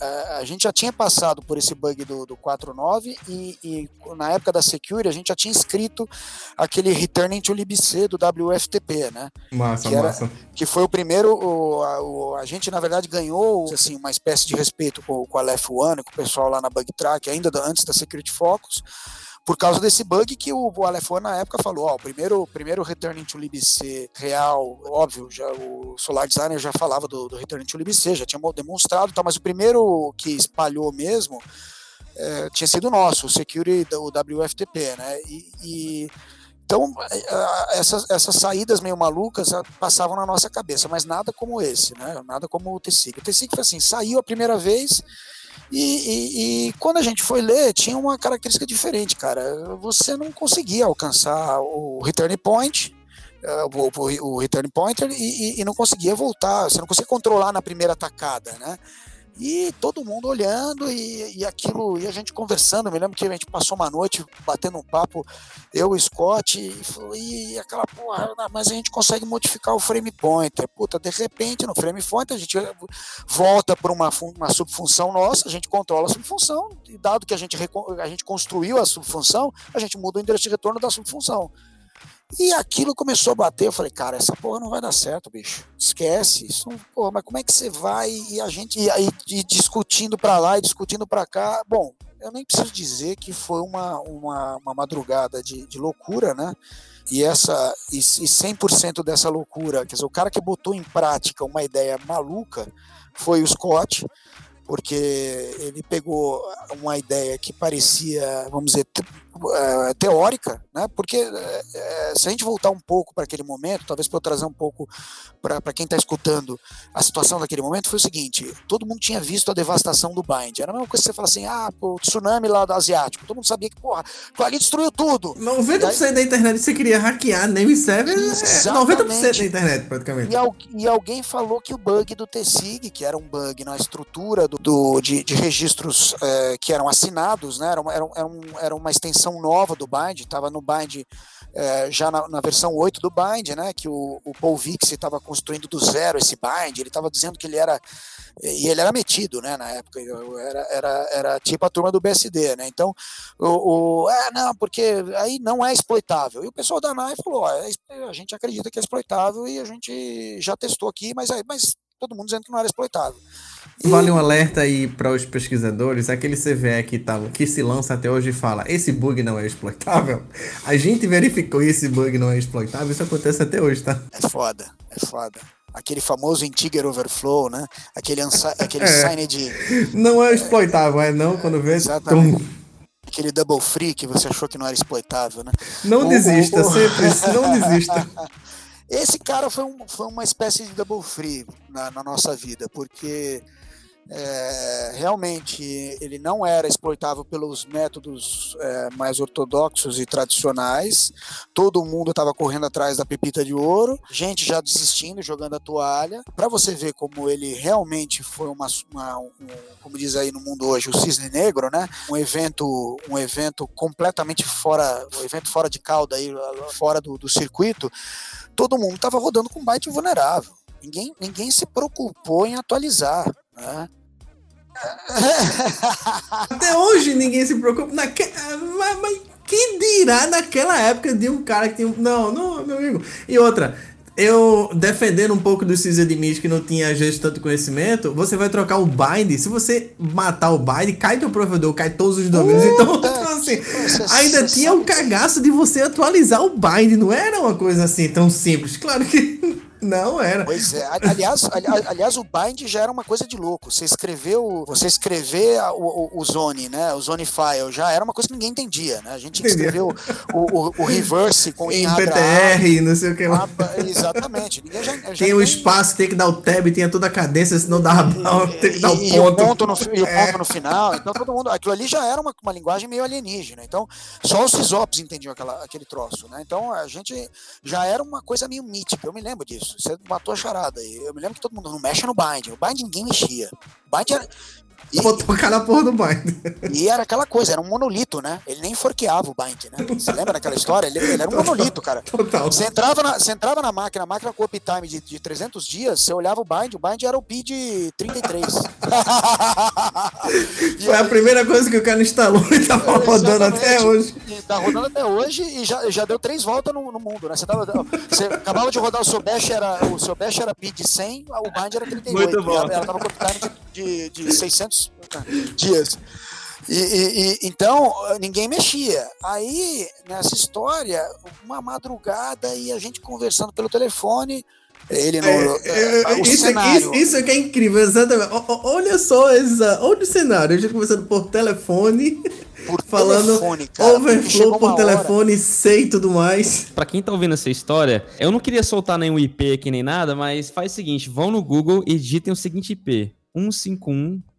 A, a gente já tinha passado por esse bug do, do 4.9 e, e na época da Security a gente já tinha escrito aquele Returning to libc do WFTP, né? Massa, Que era- massa. Que foi o primeiro, o, a, o- a gente na verdade ganhou assim, uma espécie de respeito com, com a Left One, com o pessoal lá na Bug Track, ainda da- antes da Security Focus, por causa desse bug que o, One na época falou, ó, o primeiro, primeiro Returning to libc real, óbvio, já, o Solar Designer já falava do, do Returning to libc, já tinha mo- demonstrado, tá, mas o primeiro que espalhou mesmo é, tinha sido nosso, o Security, o WFTP, né? E, e então é, essas, essas saídas meio malucas passavam na nossa cabeça, mas nada como esse, né? Nada como o TSIG. O TSIG foi assim, saiu a primeira vez e, e, e, quando a gente foi ler, tinha uma característica diferente, cara. Você não conseguia alcançar o return point, uh, o, o, return pointer, e, e, não conseguia voltar. Você não conseguia controlar na primeira atacada, né? E todo mundo olhando e, e aquilo, e a gente conversando. Me lembro que a gente passou uma noite batendo um papo, eu e Scott, e, e aquela porra, mas a gente consegue modificar o frame pointer. Puta, de repente no frame pointer a gente volta para uma, uma subfunção nossa, a gente controla a subfunção, e dado que a gente, a gente construiu a subfunção, a gente muda o endereço de retorno da subfunção. E aquilo começou a bater. Eu falei, cara, essa porra não vai dar certo, bicho. Esquece. Isso porra, mas como é que você vai? E a gente e aí e discutindo para lá e discutindo para cá. Bom, eu nem preciso dizer que foi uma, uma, uma madrugada de, de loucura, né? E essa e, e 100% dessa loucura, quer dizer, o cara que botou em prática uma ideia maluca foi o Scott porque ele pegou uma ideia que parecia, vamos dizer, é, teórica, né? Porque é, se a gente voltar um pouco para aquele momento, talvez para eu trazer um pouco para quem está escutando a situação daquele momento, foi o seguinte: todo mundo tinha visto a devastação do Bind. Era a mesma coisa que você fala assim: ah, o tsunami lá do Asiático. Todo mundo sabia que, porra, ali destruiu tudo. 90% aí, da internet você queria hackear, name é 90% da internet, praticamente. E, al, e, alguém falou que o bug do TSIG, que era um bug na estrutura do, do de, de, registros é, que eram assinados, né? Era, uma, era, era, um, era uma extensão versão nova do Bind, estava no Bind é, já na, na, versão 8 do Bind, né, que o, o Paul Vix estava construindo do zero esse Bind, ele estava dizendo que ele era, e ele era metido, né, na época, era, era, era tipo a turma do BSD, né, então, o, o é, não, porque aí não é exploitável, e o pessoal da NAI falou, ó, é, a gente acredita que é exploitável e a gente já testou aqui, mas, mas todo mundo dizendo que não era exploitável. Vale um alerta aí para os pesquisadores, aquele CVE que, tá, que se lança até hoje e fala, esse bug não é exploitável. A gente verificou esse bug não é exploitável, isso acontece até hoje, tá? É foda, é foda. Aquele famoso integer overflow, né? Aquele, aquele é. sign de... Não é exploitável, é não, quando vê... Exatamente. Tum. Aquele double free que você achou que não era exploitável, né? Não o, desista, o, o... sempre, não desista. [laughs] Esse cara foi, um, foi uma espécie de double free na, na nossa vida, porque é, realmente ele não era exploitável pelos métodos é, mais ortodoxos e tradicionais. Todo mundo estava correndo atrás da pepita de ouro, gente já desistindo, jogando a toalha. Para você ver como ele realmente foi uma, uma um, como diz aí no mundo hoje, o cisne negro, né? Um evento, um evento completamente fora, um evento fora de cauda aí, fora do, do circuito. Todo mundo estava rodando com byte vulnerável. Ninguém, ninguém se preocupou em atualizar. Né? Até hoje ninguém se preocupa. Naque... Mas, mas que dirá naquela época de um cara que tinha. Não, não, meu amigo. E outra, eu defendendo um pouco do Caesar de Mitch que não tinha às vezes tanto conhecimento, você vai trocar o bind. Se você matar o bind, cai teu provedor, cai todos os domínios. então, [laughs] então, assim, ainda tinha o um cagaço de você atualizar o bind. Não era uma coisa assim tão simples. Claro que não era. Pois é. Aliás, aliás, o bind já era uma coisa de louco. Você escreveu, você escrever o, o, o zone, né? O zone file já era uma coisa que ninguém entendia, né? A gente escreveu o, o, o, reverse com [laughs] em PTR, não sei o que lá. Exatamente. Ninguém já, já tem o espaço, tem que dar o tab, tinha toda a cadência, senão dava mal, tem que dar o ponto. E o ponto no, e o é. ponto no final. Então todo mundo, aquilo ali já era uma, uma linguagem meio alienígena. Então só os CISOPs entendiam aquela, aquele troço, né? Então a gente já era uma coisa meio mítica. Eu me lembro disso Você matou a charada. Eu me lembro que todo mundo não mexe no bind. O bind ninguém mexia. O bind era, e, Botou cara porra do bind. E era aquela coisa, era um monolito, né? Ele nem forqueava o bind, né? Você lembra daquela história? Ele, ele era um monolito, cara. Total. Você entrava na, você entrava na máquina, a máquina com uptime de, de 300 dias, você olhava o bind, o bind era o PID de 33. [laughs] Foi a primeira coisa que o cara instalou e tava rodando até hoje. E tá rodando até hoje e já, já deu três voltas no, no mundo, né? Você, tava, você acabava de rodar o seu bash, era, o seu bash era PID de 100, o bind era 38. Muito bom. Ela, ela tava com uptime de, de, de 600 dias. E, e, e, então ninguém mexia. Aí nessa história, uma madrugada e a gente conversando pelo telefone, Ele no. É, é, o isso, cenário. isso, isso é que é incrível, exatamente. O- o- olha só essa. Olha o cenário. A gente conversando por telefone, [laughs] por falando telefone, cara, overflow por hora- telefone, sei e tudo mais. Pra quem tá ouvindo essa história, eu não queria soltar nenhum IP aqui nem nada, mas faz o seguinte, vão no Google e digitem o seguinte IP,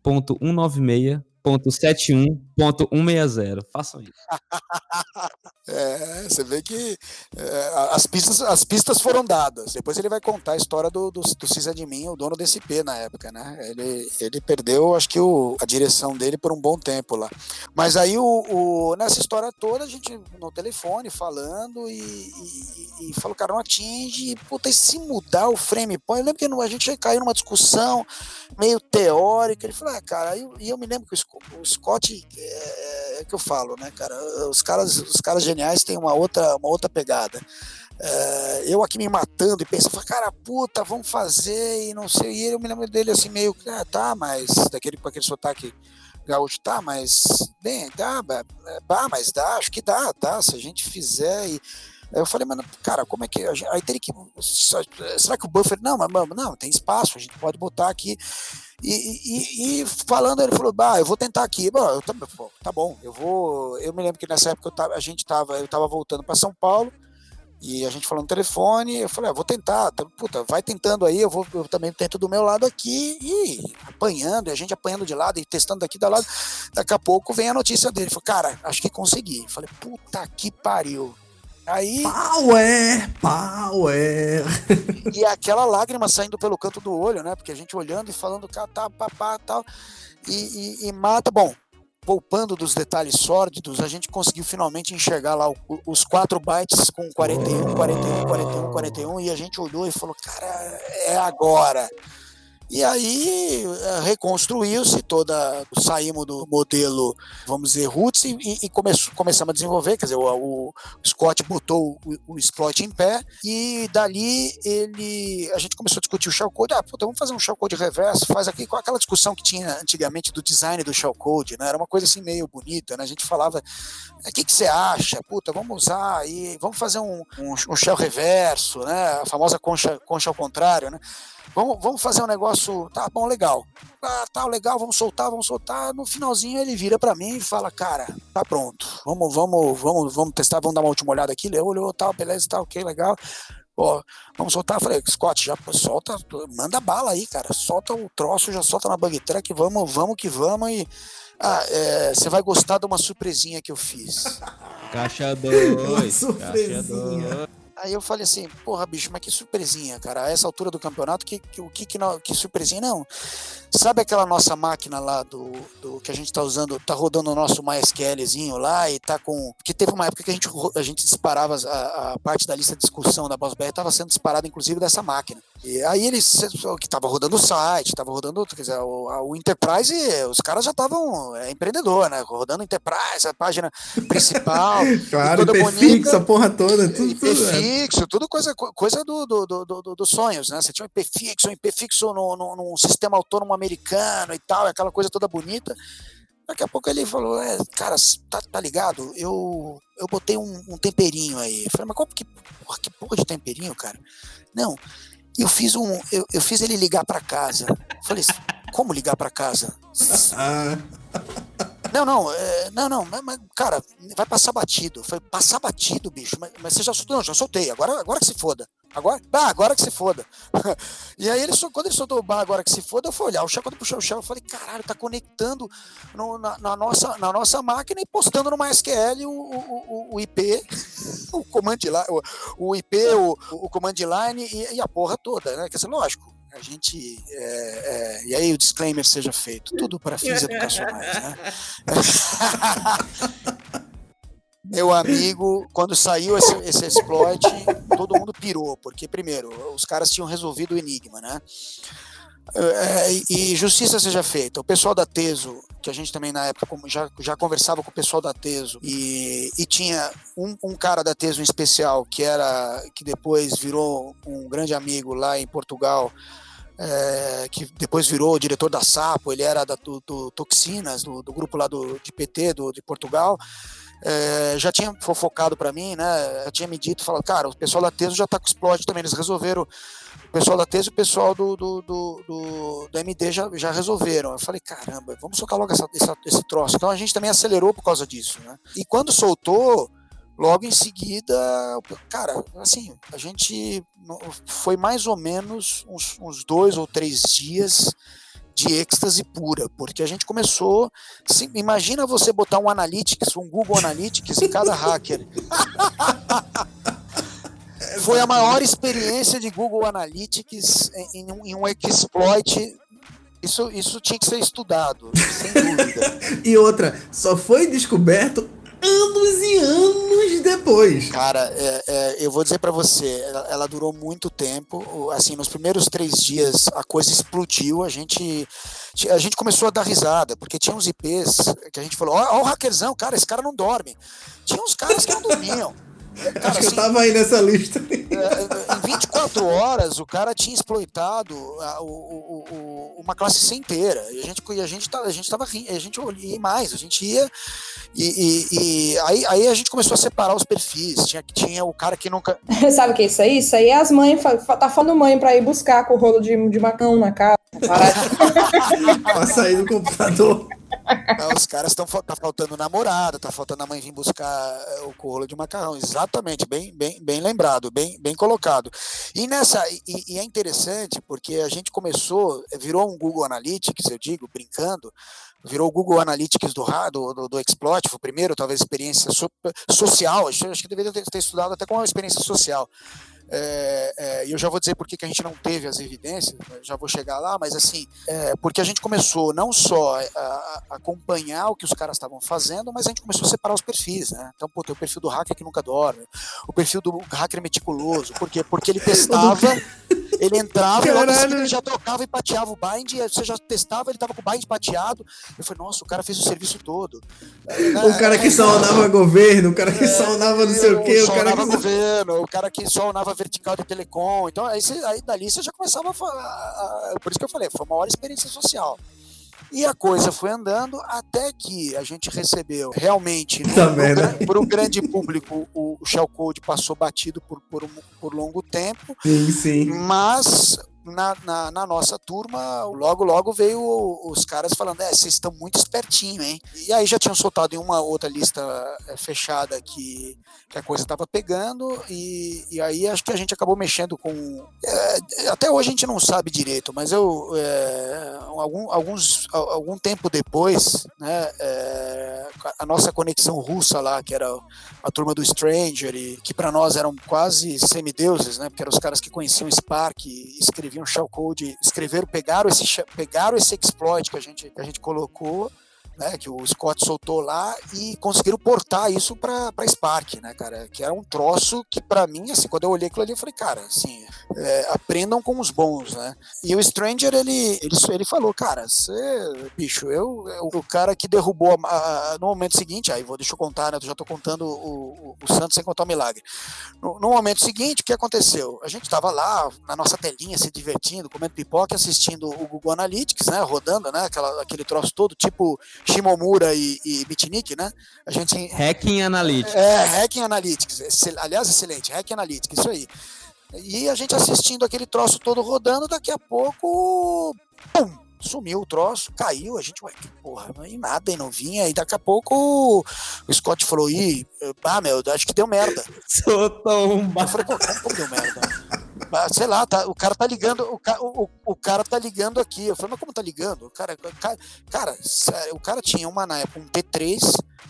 196 151.196.71.160. Façam isso. [laughs] É, você vê que é, as, pistas, as pistas foram dadas. Depois ele vai contar a história do, do, do Cisadmin, o dono desse IP na época, né? Ele, ele perdeu, acho que o, a direção dele por um bom tempo lá. Mas aí, o, o- nessa história toda, a gente no telefone falando e, e, e falou, cara, não atinge. E, puta, e se mudar o frame point? Eu lembro que a gente caiu numa discussão meio teórica. Ele falou, ah, cara, aí eu- e eu, me lembro que o, o Scott, é, é que eu falo, né, cara? Os caras, os caras geniais têm uma outra, uma outra pegada. É, eu aqui me matando e pensando, cara, puta, vamos fazer e não sei. E eu me lembro dele assim, meio, ah, tá, mas daquele com aquele sotaque gaúcho, tá, mas bem, dá, ba- dá, mas dá, acho que dá, dá, se a gente fizer e. Eu falei, mano, cara, como é que. Aí teria que. Será que o buffer. Não, mas não, tem espaço, a gente pode botar aqui. E, e- e falando, ele falou, bah, eu vou tentar aqui. Bom, eu também, pô, tá bom, eu vou. Eu me lembro que nessa época tava, a gente tava, eu tava voltando para São Paulo. E a gente falou no telefone, eu falei, ah, vou tentar, puta, vai tentando aí, eu vou, eu também tento do meu lado aqui, e apanhando, e a gente apanhando de lado e testando daqui da lado. Daqui a pouco vem a notícia dele, falou, cara, acho que consegui. Eu falei, puta que pariu. Aí, Power! Power! e aquela lágrima saindo pelo canto do olho, né? Porque a gente olhando e falando, tá, papá, tal. E, e, e mata, bom, poupando dos detalhes sórdidos, a gente conseguiu finalmente enxergar lá o- os 4 bytes com 41, 41, 41, 41, e a gente olhou e falou, cara, é agora. E aí eh, reconstruiu-se toda, saímos do modelo, vamos dizer, roots e, e- e começou, começamos a desenvolver, quer dizer, o, o Scott botou o, o exploit em pé e dali ele, a gente começou a discutir o shellcode, ah, puta, vamos fazer um shellcode reverso, faz aqui com aquela discussão que tinha antigamente do design do shellcode, né, era uma coisa assim meio bonita, né, a gente falava, o que, que você acha? Puta, vamos usar aí, vamos fazer um, um, um shell reverso, né, a famosa concha, concha ao contrário, né, Vamos, vamos fazer um negócio. Tá bom, legal. Ah, tá legal, vamos soltar, vamos soltar. No finalzinho ele vira pra mim e fala: Cara, tá pronto. Vamos, vamos, vamos, vamos testar, vamos dar uma última olhada aqui. Ele olhou, tal, beleza, tá, ok, legal. Pô, vamos soltar. Falei: Scott, já solta, manda bala aí, cara. Solta o troço, já solta na bug track, vamos, vamos que vamos. E. Ah, é, você vai gostar de uma surpresinha que eu fiz. Caixa [laughs] 2, caixa surpresinha. 2. Aí eu falei assim, porra, bicho, mas que surpresinha, cara. A essa altura do campeonato, que, que, o que, que, que surpresinha? Não. Sabe aquela nossa máquina lá do, do que a gente tá usando, tá rodando o nosso MySQLzinho lá e tá com. Porque teve uma época que a gente, a gente disparava a, a parte da lista de discussão da BossBR estava sendo disparada, inclusive, dessa máquina. E aí eles que tava rodando o site, tava rodando, quer dizer, o, a- o Enterprise, os caras já estavam é, empreendedor, né? Rodando o Enterprise, a página principal. [laughs] Claro, IP bonita. fixo, a porra toda, tudo, tudo. é. Fixo, tudo coisa, co- coisa do, do, do, do- dos sonhos, né? Você tinha um IP fixo, um IP fixo no, no, num sistema autônomo americano e tal, aquela coisa toda bonita. Daqui a pouco ele falou, é, cara, tá, tá ligado? Eu, eu botei um, um temperinho aí. Eu falei, mas qual que porra, que porra de temperinho, cara? Não, eu fiz um. Eu, eu fiz ele ligar pra casa. Eu falei, como ligar pra casa? [laughs] Não, não, é, não, não, mas, cara, vai passar batido. Foi passar batido, bicho. Mas, mas você já soltou? Não, já soltei. Agora, agora que se foda. Agora, agora que se foda. [laughs] e aí, ele, quando ele soltou o bar, agora que se foda, eu fui olhar o chão. Quando puxou o chão, eu falei, caralho, tá conectando no- na, na nossa, na nossa máquina e postando no MySQL o, o, o- o IP, o [laughs] command line, o, o IP, o, o command line e, e a porra toda, né? Quer dizer, lógico. A gente. é, é, e aí o disclaimer seja feito. Tudo para fins educacionais, né? [laughs] Meu amigo, quando saiu esse, esse exploit, todo mundo pirou, porque, primeiro, os caras tinham resolvido o enigma, né? É, e, e justiça seja feita. O pessoal da Teso, que a gente também na época como já, já conversava com o pessoal da Teso, e, e tinha um, um cara da Teso em especial, que era que depois virou um grande amigo lá em Portugal, é, que depois virou diretor da Sapo, ele era da, do, do Toxinas, do, do grupo lá do, de PT do, de Portugal. é, já tinha fofocado para mim, né? tinha me dito, falado, cara, o pessoal da Teso já tá com explode também, eles resolveram. O pessoal da Teso e o pessoal do, do, do, do, MD já, já resolveram. Eu falei, caramba, vamos socar logo essa, essa, esse troço. Então a gente também acelerou por causa disso, né? E quando soltou, logo em seguida, cara, assim, a gente foi mais ou menos uns, uns dois ou três dias de êxtase pura, porque a gente começou. Imagina você botar um Analytics, um Google Analytics em cada hacker. [laughs] Foi a maior experiência de Google Analytics em, um, em um exploit. Isso, isso tinha que ser estudado, sem dúvida. [laughs] e outra, só foi descoberto anos e anos depois. Cara, é, é, eu vou dizer para você, ela, ela, durou muito tempo. Assim, nos primeiros três dias a coisa explodiu. A gente, a gente começou a dar risada, porque tinha uns IPs que a gente falou: ó, ó o hackerzão, cara, esse cara não dorme. Tinha uns caras que não dormiam. [laughs] Cara, Acho que assim, eu tava aí nessa lista. É, em 24 horas, o cara tinha exploitado a, o, o, o, uma classe inteira. E a gente, a gente, a gente tava a gente ia mais, a gente ia. E, e, e, aí, aí a gente começou a separar os perfis. Tinha, tinha o cara que nunca. [laughs] Sabe o que é isso aí? Isso aí é as mães. Tá falando mãe pra ir buscar com o rolo de, de macão na casa. [laughs] pra sair do computador. Os caras estão tá faltando namorada, tá faltando a mãe vir buscar eh, o colo de macarrão. Exatamente, bem, bem, bem lembrado, bem, bem colocado. E nessa e, e é interessante porque a gente começou, virou um Google Analytics, eu digo, brincando, virou o Google Analytics do, do, do, do Exploit, foi o primeiro, talvez, experiência so, social, acho, acho que deveria ter, ter estudado até com uma experiência social. É, é, eu já vou dizer por que a gente não teve as evidências, já vou chegar lá, mas assim, é, porque a gente começou não só a, a acompanhar o que os caras estavam fazendo, mas a gente começou a separar os perfis, né? Então, pô, tem o perfil do hacker que nunca dorme, o perfil do hacker meticuloso, por quê? Porque ele [laughs] testava, ele entrava, e ele já trocava e pateava o bind, você já testava, ele tava com o bind pateado, eu falei, nossa, o cara fez o serviço todo. O cara que só andava governo, o cara que só andava não sei o quê, o cara que... governo, o cara que só andava vertical de telecom. Então, aí, aí dali você já começava a, a, Por isso que eu falei, foi uma hora experiência social. E a coisa foi andando até que a gente recebeu realmente para o grande público o, o Shell Code passou batido por, por, um, por longo tempo. Sim, sim. Mas na, na, na, nossa turma, logo, logo veio os caras falando: é, vocês estão muito espertinhos, hein? E aí já tinham soltado em uma outra lista é, fechada que, que a coisa estava pegando, e, e aí acho que a gente acabou mexendo com. É, até hoje a gente não sabe direito, mas eu. É, algum, alguns, algum tempo depois, né, é, a nossa conexão russa lá, que era a turma do Stranger, e que para nós eram quase semideuses, né? Porque eram os caras que conheciam Spark escreviam escreviam shellcode, escreveram, pegaram esse, pegaram esse exploit que a gente, que a gente colocou né, que o Scott soltou lá e conseguiram portar isso para Spark, né, cara, que era um troço que para mim, assim, quando eu olhei aquilo ali, eu falei, cara, assim, é, aprendam com os bons, né, e o Stranger, ele, ele, ele falou, cara, você, bicho, eu, eu, o cara que derrubou a, a, no momento seguinte, aí vou, deixa eu contar, né, eu já tô contando o, o, o Santos sem contar o milagre, no, no, momento seguinte, o que aconteceu? A gente tava lá, na nossa telinha, se divertindo, comendo pipoca, assistindo o Google Analytics, né, rodando, né, aquela, aquele troço todo, tipo Shimomura e, e Bitnik, né? A gente Hacking Analytics. É, Hacking Analytics. Aliás, excelente, Hacking Analytics, isso aí. E a gente assistindo aquele troço todo rodando, daqui a pouco, pum, sumiu o troço, caiu, a gente, ué, que porra, e nada, e não vinha, e daqui a pouco o Scott falou, ih, ah, meu, acho que deu merda. [laughs] Soltou um Eu falei, como deu merda? [laughs] sei lá, tá, o cara tá ligando, o, o, o cara tá ligando aqui. Eu falei, mas como tá ligando? O cara, cara, cara, o cara tinha uma na época um T3,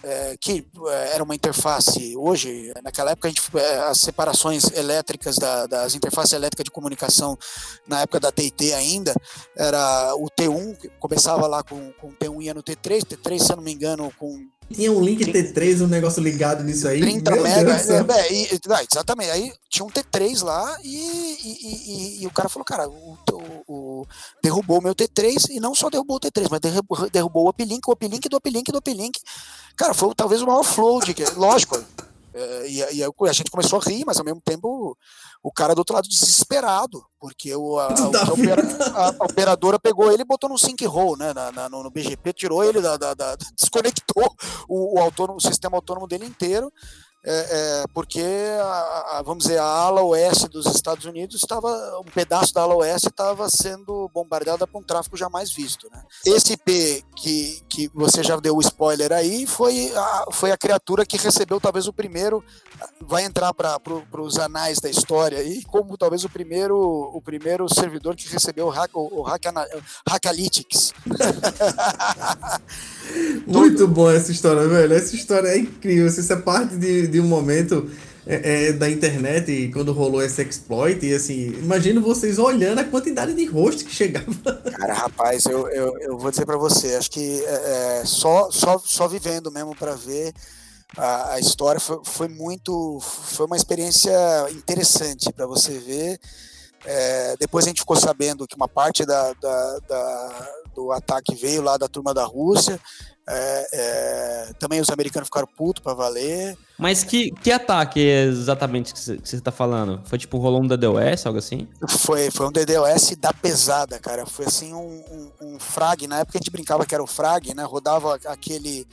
é, que é, era uma interface. Hoje, naquela época, a gente, é, as separações elétricas da, das interfaces elétricas de comunicação, na época da TIT ainda, era o T1, que começava lá com, com o T1 ia no T3, T3, se eu não me engano, com tinha um link T3, um negócio ligado nisso aí. 30 mega. É, é, e, exatamente. Aí tinha um T3 lá e, e, e, e o cara falou, cara, o, o, o, derrubou o meu T3 e não só derrubou o T3, mas derrubou, derrubou o uplink, o uplink do uplink do uplink. Cara, foi talvez o maior flow de lógico, É, e, e a gente começou a rir, mas ao mesmo tempo o cara do outro lado desesperado, porque o, a, [laughs] a, a, opera, a operadora pegou ele e botou no sync roll, né, na, na, no, BGP, tirou ele, da, da, da desconectou o, o, autônomo, o sistema autônomo dele inteiro é, é, porque, a, a, vamos dizer, a ala oeste dos Estados Unidos estava, um pedaço da ala oeste estava sendo bombardeada por um tráfego jamais visto. Né? Esse IP que, que você já deu o spoiler aí foi a, foi a criatura que recebeu talvez o primeiro, vai entrar para pro, os anais da história aí, como talvez o primeiro, o primeiro servidor que recebeu o, hack, o, o hack, Hackalytics. [laughs] Muito bom essa história, velho. Essa história é incrível. Isso é parte de, de um momento é, é, da internet quando rolou esse exploit. E assim, imagino vocês olhando a quantidade de rosto que chegava. Cara, rapaz, eu, eu, eu vou dizer para você, acho que é, é, só, só, só vivendo mesmo para ver. A, a, história foi, foi muito. Foi uma experiência interessante para você ver. É, depois a gente ficou sabendo que uma parte da, da, da, do ataque veio lá da turma da Rússia. É, é, também os americanos ficaram putos para valer. Mas que, que ataque exatamente que você está falando? Foi tipo rolou um DDoS, algo assim? Foi, foi um DDoS da pesada, cara. Foi assim um, um, um frag. Na época a gente brincava que era o frag, né? Rodava aquele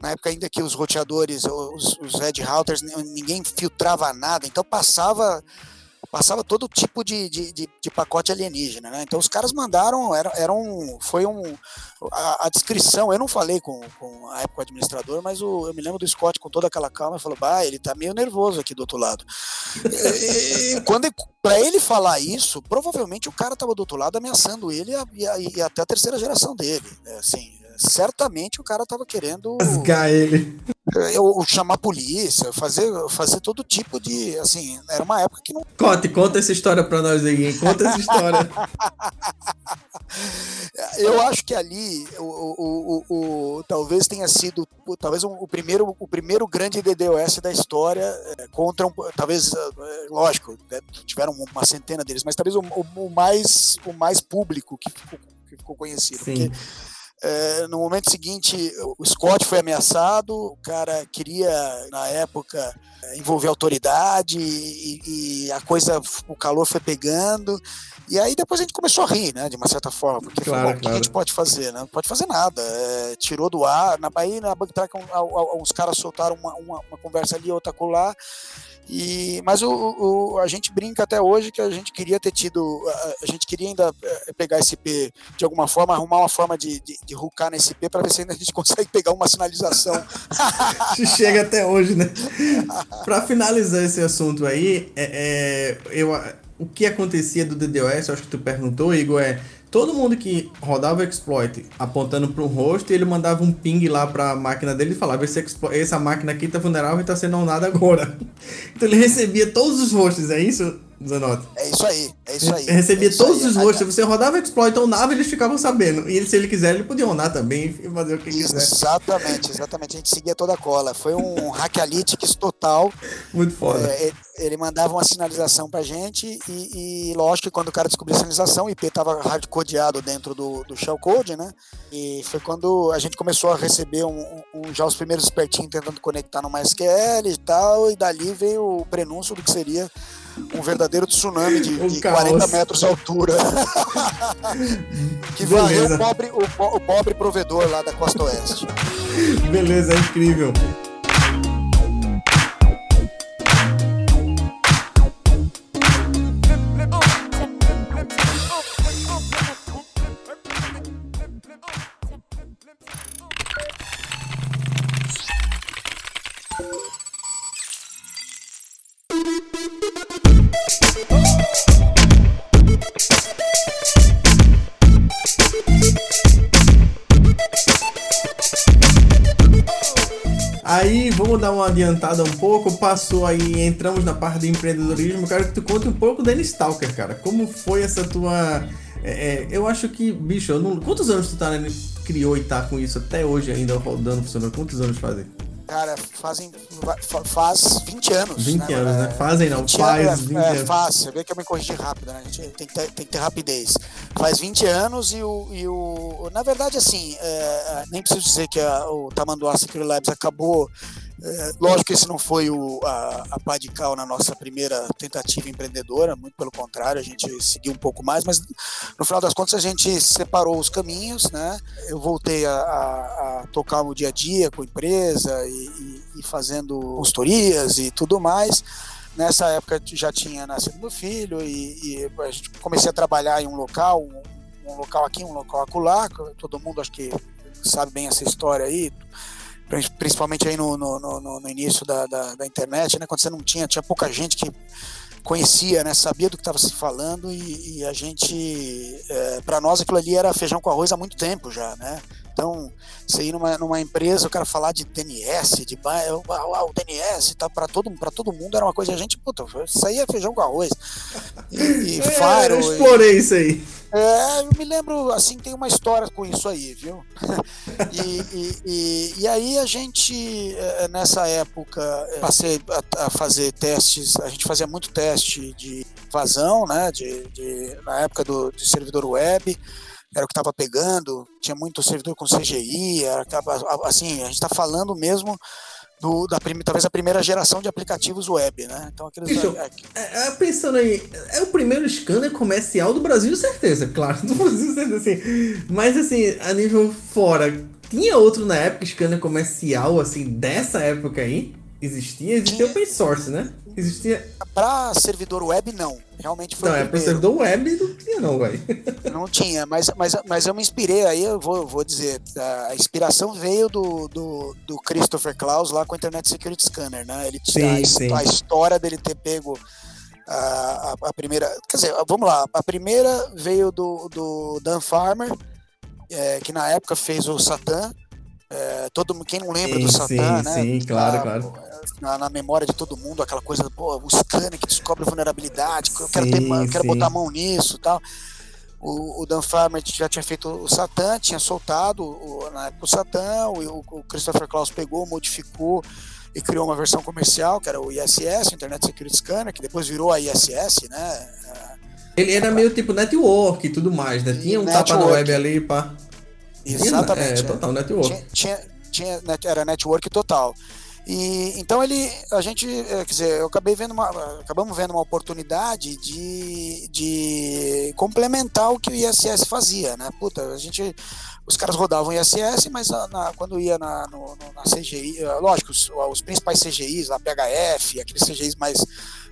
na época ainda que os roteadores, os, os red routers, ninguém filtrava nada, então passava passava todo tipo de, de, de, de, pacote alienígena, né? Então os caras mandaram, era, era um, foi um, a, a, descrição, eu não falei com, com a época administrador, mas o, eu me lembro do Scott com toda aquela calma, falou, bah, ele tá meio nervoso aqui do outro lado. e, quando para ele falar isso, provavelmente o cara tava do outro lado ameaçando ele e, e, e até a terceira geração dele, né? assim, certamente o cara tava querendo. Rasgar ele. Eu, chamar a polícia, fazer, fazer todo tipo de. Assim, era uma época que não. Conte, conta essa história pra nós aí, conta essa história. [laughs] eu acho que ali o, o, o, o talvez tenha sido talvez o, primeiro, o primeiro grande DDoS da história é, contra um, talvez é, lógico né, tiveram uma centena deles mas talvez o, o, mais o mais público que ficou, que ficou conhecido Sim. porque é, no momento seguinte, o Scott foi ameaçado, o cara queria, na época, envolver autoridade e, e, a coisa, o calor foi pegando. E aí depois a gente começou a rir, né, de uma certa forma, porque claro, falou, claro. o que a gente pode fazer, né? Não pode fazer nada. É, tirou do ar, na Bahia, na Banktrack, uns caras soltaram uma, uma, uma conversa ali, outra colar, e, mas o, o, a gente brinca até hoje que a gente queria ter tido, a, gente queria ainda eh, pegar esse IP de alguma forma, arrumar uma forma de, de, de hooker nesse IP para ver se ainda a gente [laughs] consegue pegar uma sinalização. Chega até hoje, né? para finalizar esse assunto aí, é, é, eu, o que acontecia do DDoS, acho que tu perguntou, Igor, é todo mundo que rodava o exploit apontando para um host, ele mandava um ping lá para a máquina dele e falava: esse exploit, essa máquina aqui está vulnerável e está sendo nada agora. [laughs] Então ele recebia todos os hosts, é isso? Zanotti. É isso aí, é isso aí. Recebia é todos aí, os hosts, você rodava exploit ou nave, eles ficavam sabendo. E ele, se ele quiser, ele podia onar também e fazer o que quiser. Exatamente, exatamente. A gente seguia toda a cola. Foi um hackalytics total. Muito foda. É, ele mandava uma sinalização pra gente e, e, lógico que quando o cara descobriu a sinalização, o IP tava hardcodeado dentro do, do shellcode, né? E foi quando a gente começou a receber um, um, já os primeiros espertinhos tentando conectar no MySQL e tal, e dali veio o prenúncio do que seria um verdadeiro tsunami de, um de 40 metros de altura. que varreu o pobre, o, o pobre provedor lá da costa oeste. Beleza, é incrível. Uma adiantada um pouco. Passou aí, entramos na parte do empreendedorismo. Quero que tu conte um pouco da Stalker, cara. Como foi essa tua. É, é, eu acho que, bicho, não... quantos anos tu tá, né, criou e tá com isso até hoje ainda rodando, funcionando? Quantos anos fazem? Cara, fazem. Faz 20 anos. 20 né, anos, né? Fazem não, faz anos, 20 é, anos. É, faz, você vê que eu me corrigi rápido, né? A gente tem que ter, tem que ter rapidez. Faz 20 anos e o. E o na verdade, assim, é, nem preciso dizer que a, o Tamanduá Security Labs acabou É, lógico que esse não foi o, a, a pá de cal na nossa primeira tentativa empreendedora, muito pelo contrário, a gente seguiu um pouco mais, mas no final das contas a gente separou os caminhos, né? Eu voltei a, a, a tocar o dia a dia com a empresa e, e, e fazendo consultorias e tudo mais. Nessa época já tinha nascido meu filho e, e a gente comecei a trabalhar em um local, um, um local aqui, um local acolá, todo mundo acho que sabe bem essa história aí, principalmente aí no, no, no, no início da, da, da, internet, né, quando você não tinha, tinha pouca gente que conhecia, né, sabia do que estava se falando e, e a gente, é, para nós aquilo ali era feijão com arroz há muito tempo já, né, então, você ir numa, numa empresa, o cara falar de DNS, de o DNS, tá, para todo, todo mundo era uma coisa, a gente, puta, isso aí é feijão com arroz. E, e [laughs] é, eu explorei e, isso aí. É, eu me lembro, assim, tem uma história com isso aí, viu? [laughs] e, e, e, aí a gente, é, nessa época, é, passei a, a, fazer testes, a gente fazia muito teste de vazão, né? De, de na época do de servidor web era o que estava pegando, tinha muito servidor com CGI, era, assim, a gente está falando mesmo do, da talvez a primeira geração de aplicativos web, né? Então aqueles. Bicho, é, é, pensando aí, é o primeiro scanner comercial do Brasil, certeza, claro, [laughs] do Brasil, certeza, assim. Mas assim, a nível fora, tinha outro na época, scanner comercial, assim, dessa época aí? Existia? Existia tinha. open source, né? Existia. Para servidor web, não. Realmente foi. Não, é para servidor web não tinha, não, velho. [laughs] Não tinha, mas, mas, mas eu me inspirei aí, eu vou, vou dizer. A inspiração veio do, do, do Christopher Klaus lá com o Internet Security Scanner, né? Ele sim, a, sim. a história dele ter pego. A, a, a, primeira. Quer dizer, vamos lá. A primeira veio do, do Dan Farmer, é, que na época fez o Satan. É, todo quem não lembra sim, do Satan, né? Sim, claro, claro na, na, memória de todo mundo, aquela coisa, pô, o scanner que descobre vulnerabilidade, eu quero, ter, eu quero botar a mão nisso tal. O, o Dan Farmer já tinha feito o Satan, tinha soltado o, na época o Satan, o, o Christopher Klaus pegou, modificou e criou uma versão comercial, que era o ISS, Internet Security Scanner, que depois virou a ISS, né? Ele era meio tipo network e tudo mais, né? Tinha um network. tapa na web ali, pá. Exatamente. É, total, network. Tinha, tinha, tinha, era network total. E então ele, a gente, é, quer dizer, eu acabei vendo uma, acabamos vendo uma oportunidade de, de complementar o que o ISS fazia, né? Puta, a gente, os caras rodavam ISS, mas na, quando ia na, no, na CGI, eh, lógico, os, os principais CGIs, a PHF, aqueles CGIs mais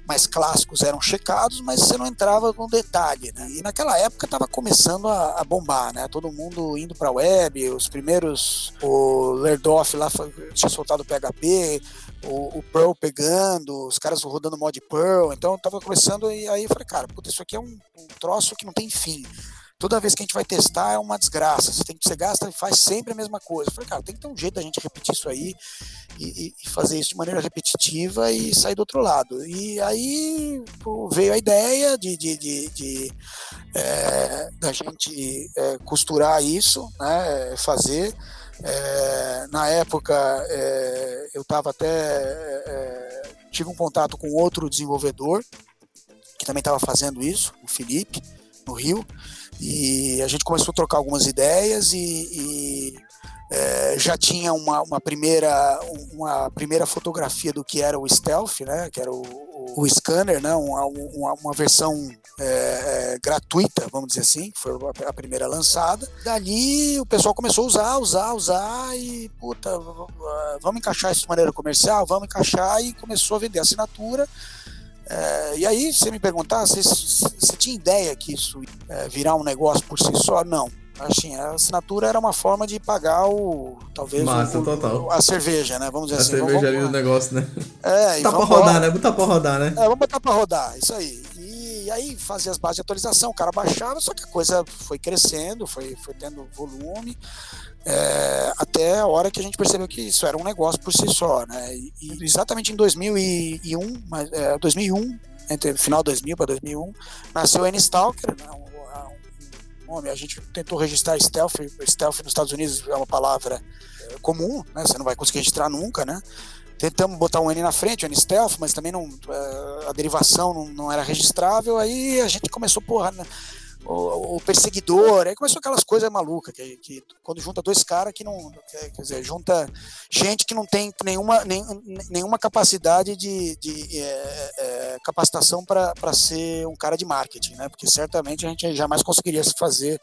mais clássicos eram checados, mas você não entrava no detalhe, né? E naquela época estava começando a, a, bombar, né? Todo mundo indo para a web, os primeiros, o Lerdoff lá tinha soltado o PHP, o, o, Perl pegando, os caras rodando mod Perl, então estava começando e aí eu falei, cara, puta, isso aqui é um, um troço que não tem fim toda vez que a gente vai testar é uma desgraça. Você tem que você gasta e faz sempre a mesma coisa. Eu falei, cara, tem que ter um jeito da gente repetir isso aí e, e, fazer isso de maneira repetitiva e sair do outro lado. E aí pô, veio a ideia de, de, de, de é, da gente é, costurar isso, né, fazer. É, na época eu estava até tive um contato com outro desenvolvedor que também estava fazendo isso, o Felipe, no Rio. E a gente começou a trocar algumas ideias e, e é, já tinha uma, uma, primeira, uma primeira fotografia do que era o stealth, né, que era o, o, scanner, né, uma, uma, uma versão é, é, gratuita, vamos dizer assim, que foi a primeira lançada. Dali o pessoal começou a usar, usar, usar e, puta, vamos encaixar isso de maneira comercial, vamos encaixar e começou a vender assinatura. É, e aí, você me perguntar, você, você tinha ideia que isso é, virar um negócio por si só? Não. Assim, a assinatura era uma forma de pagar o. Talvez. Massa, o, total. a cerveja, né? Vamos dizer a assim. cerveja vamos, ali do negócio, né? É, Botar pra rodar, né? Botar pra rodar, né? É, vamos botar pra rodar, isso aí. E aí fazia as bases de atualização, o cara baixava, só que a coisa foi crescendo, foi, foi tendo volume é, até a hora que a gente percebeu que isso era um negócio por si só, né? E, exatamente em 2001, mas, é, 2001, entre final 2000 para 2001, nasceu o N-Stalker, né? um, um, a gente tentou registrar stealth, stealth nos Estados Unidos é uma palavra é, comum, né? Você não vai conseguir registrar nunca, né? Tentamos botar um N na frente, o N stealth, mas também não, é, a derivação não, não era registrável, aí a gente começou, porra, né? o, o perseguidor, aí começou aquelas coisas malucas, que, que quando junta dois caras que não. Quer, quer dizer, junta gente que não tem nenhuma, nem, nenhuma capacidade de, de é, é, capacitação para ser um cara de marketing, né? Porque certamente a gente jamais conseguiria fazer.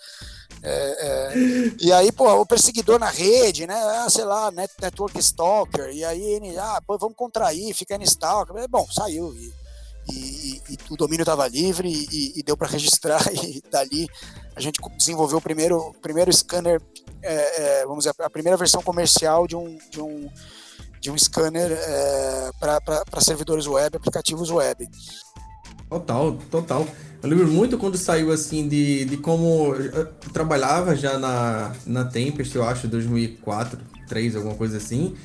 É, é, e aí, pô, o perseguidor na rede, né? Ah, sei lá, net, network stalker, e aí ele, ah, pô, vamos contrair, fica em stalker. Bom, saiu. E, e, e, o domínio estava livre e, e deu para registrar [laughs] e dali a gente desenvolveu o primeiro, primeiro scanner, é, é, vamos dizer, a primeira versão comercial de um, de um, de um scanner é, para servidores web, aplicativos web. Total, total. Eu lembro muito quando saiu assim de, de como eu trabalhava já na, na Tempest, eu acho, 2004, 2003, alguma coisa assim.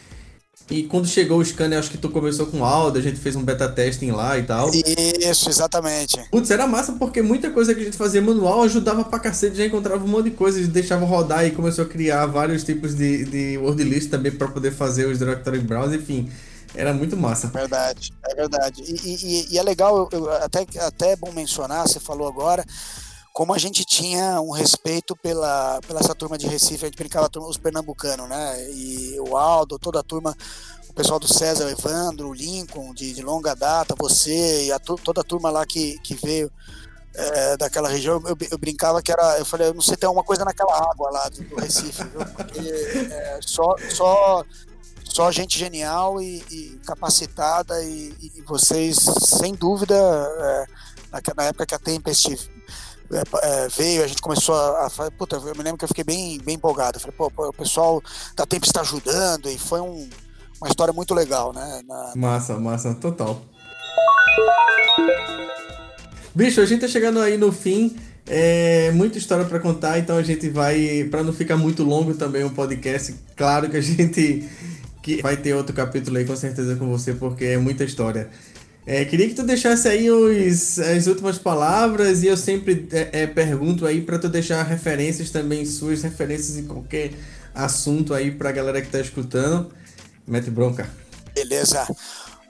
E quando chegou o scanner, acho que tu começou com Aldo, a gente fez um beta testing lá e tal. Isso, exatamente. Putz, era massa porque muita coisa que a gente fazia manual ajudava pra cacete, já encontrava um monte de coisa, e deixava rodar e começou a criar vários tipos de, de word list também para poder fazer os directory browse, enfim. Era muito massa. Verdade, é verdade. E, e, e é legal, eu, até, até é bom mencionar, você falou agora, como a gente tinha um respeito pela, pela essa turma de Recife, a gente brincava os pernambucanos, né? E o Aldo, toda a turma, o pessoal do César, o Evandro, o Lincoln, de, de longa data, você e a, toda a turma lá que, que veio é, daquela região, eu, eu, brincava que era, eu falei, eu não sei, tem alguma coisa naquela água lá do, do Recife, viu? Porque é, só, só, só gente genial e, e capacitada e, e, vocês, sem dúvida, é, na época que a Tempest é, é, veio, a gente começou a, a, Puta, eu me lembro que eu fiquei bem, bem empolgado. Eu falei, pô, o pessoal da Tempo está ajudando e foi um, uma história muito legal, né? Na... Massa, massa, total. Bicho, a gente tá chegando aí no fim. É muita história para contar, então a gente vai, para não ficar muito longo também o um podcast, claro que a gente que vai ter outro capítulo aí com certeza com você, porque é muita história. É, queria que tu deixasse aí os, as últimas palavras e eu sempre é, é, pergunto aí para tu deixar referências também, suas referências em qualquer assunto aí para a galera que está escutando. Mete bronca. Beleza.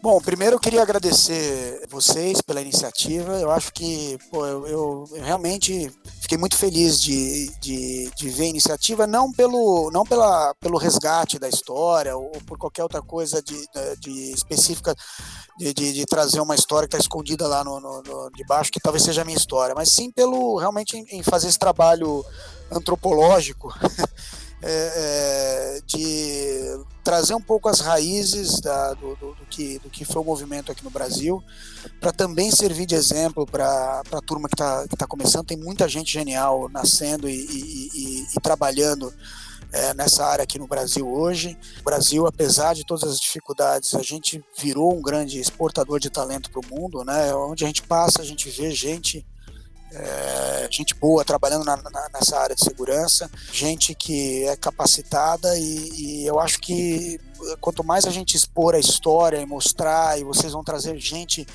Bom, primeiro eu queria agradecer vocês pela iniciativa. Eu acho que pô, eu, eu, eu realmente fiquei muito feliz de, de, de, ver a iniciativa, não pelo, não pela, pelo resgate da história ou, por qualquer outra coisa de, de específica de, de, de, trazer uma história que está escondida lá no, no, no, de baixo, que talvez seja a minha história, mas sim pelo realmente em, em fazer esse trabalho antropológico [laughs] é, é, de trazer um pouco as raízes da, do, do, do, que, do que foi o movimento aqui no Brasil, para também servir de exemplo para a turma que está que tá começando. Tem muita gente genial nascendo e, e, e, e trabalhando é, nessa área aqui no Brasil hoje. O Brasil, apesar de todas as dificuldades, a gente virou um grande exportador de talento para o mundo, né? Onde a gente passa, a gente vê gente é, gente boa trabalhando na, na, nessa área de segurança, gente que é capacitada e, e, eu acho que quanto mais a gente expor a história e mostrar, e vocês vão trazer gente.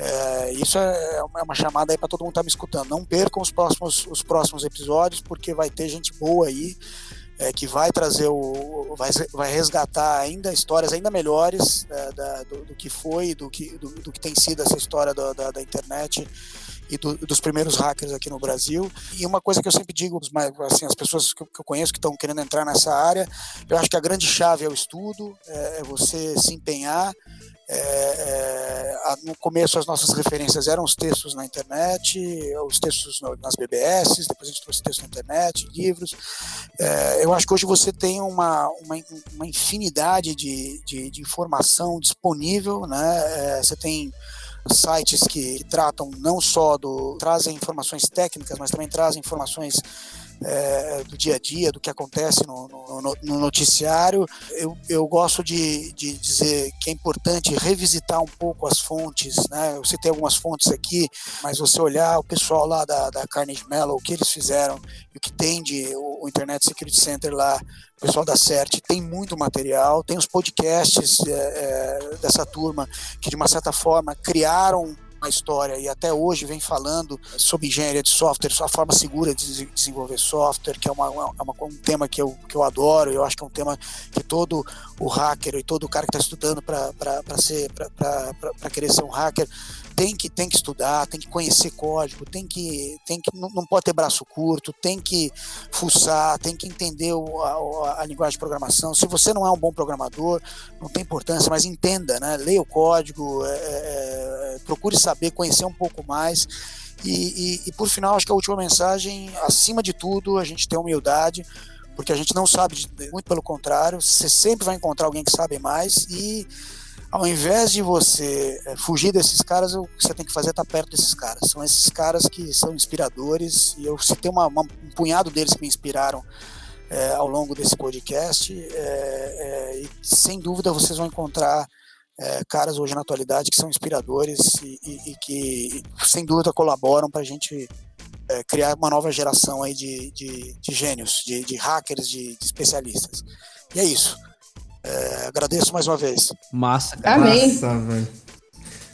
É, isso é, é uma chamada aí para todo mundo estar tá me escutando. Não percam os próximos, os próximos episódios, porque vai ter gente boa aí é, que vai trazer o. Vai, vai resgatar ainda histórias ainda melhores é, da, do, do, que foi, do que, do, do, que tem sido essa história da, da, da internet e do, dos primeiros hackers aqui no Brasil. E uma coisa que eu sempre digo, assim, as pessoas que eu, conheço que estão querendo entrar nessa área, eu acho que a grande chave é o estudo, é, é você se empenhar. É, é, no começo as nossas referências eram os textos na internet, os textos nas BBS, depois a gente trouxe textos na internet, livros. É, eu acho que hoje você tem uma, uma, uma infinidade de, de, de informação disponível, né? É, você tem sites que, tratam não só do. trazem informações técnicas, mas também trazem informações é, do dia a dia, do que acontece no, no, no noticiário. Eu, eu gosto de, de, dizer que é importante revisitar um pouco as fontes, né? Eu citei algumas fontes aqui, mas você olhar o pessoal lá da, da Carnegie Mellon, o que eles fizeram, o que tem de o, o Internet Security Center lá, o pessoal da CERT tem muito material, tem os podcasts é, é, dessa turma que de uma certa forma criaram a história e até hoje vem falando sobre engenharia de software, a forma segura de desenvolver software, que é, uma, uma, uma, um tema que eu, que eu adoro, eu acho que é um tema que todo o hacker e todo o cara que está estudando para querer ser um hacker tem que, tem que estudar, tem que conhecer código, tem que, tem que não, não pode ter braço curto, tem que fuçar, tem que entender o, a, a, linguagem de programação. Se você não é um bom programador, não tem importância, mas entenda, né? leia o código, é, é, é procure saber, conhecer um pouco mais. E, e, e, por final, acho que a última mensagem, acima de tudo, a gente tem humildade, porque a gente não sabe, muito pelo contrário, você sempre vai encontrar alguém que sabe mais e ao invés de você eh, fugir desses caras, o que você tem que fazer é estar perto desses caras. São esses caras que são inspiradores e eu citei uma, uma, um punhado deles que me inspiraram é, ao longo desse podcast é, é, e sem dúvida vocês vão encontrar caras hoje na atualidade que são inspiradores e, e, e que sem dúvida colaboram para a gente criar uma nova geração aí de, de, de gênios, de, de hackers, de especialistas. E é isso. É, agradeço mais uma vez. Massa, cara. Amém. Massa, velho.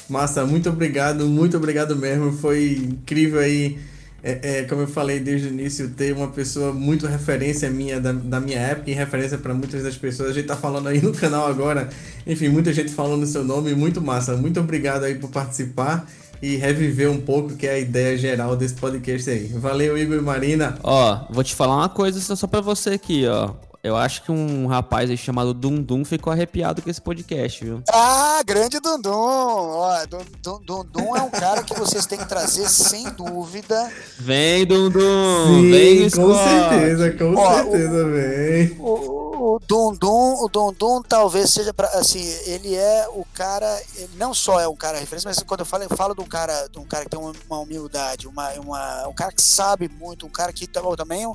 Massa, muito obrigado, muito obrigado mesmo. Foi incrível aí. É, é, como eu falei desde o início, ter uma pessoa muito referência minha da, da minha época e referência para muitas das pessoas. A gente tá falando aí no canal agora, enfim, muita gente falando seu nome, muito massa. Muito obrigado aí por participar e reviver um pouco que é a ideia geral desse podcast aí. Valeu, Igor e Marina. Ó, vou te falar uma coisa só para você aqui, ó. Eu acho que um rapaz aí chamado Dundum ficou arrepiado com esse podcast, viu? Ah, grande Dundum! Ó, Dundum é um cara que vocês têm que trazer sem dúvida. Vem, Dundum! Sim, vem, com certeza, com Ó, certeza, o, vem. O, o Dundum, o Dundum talvez seja para assim, ele é o cara, ele não só é um cara referência, mas quando eu falo, eu falo de um cara, de um cara que tem uma, humildade, uma, uma, um cara que sabe muito, um cara que também um,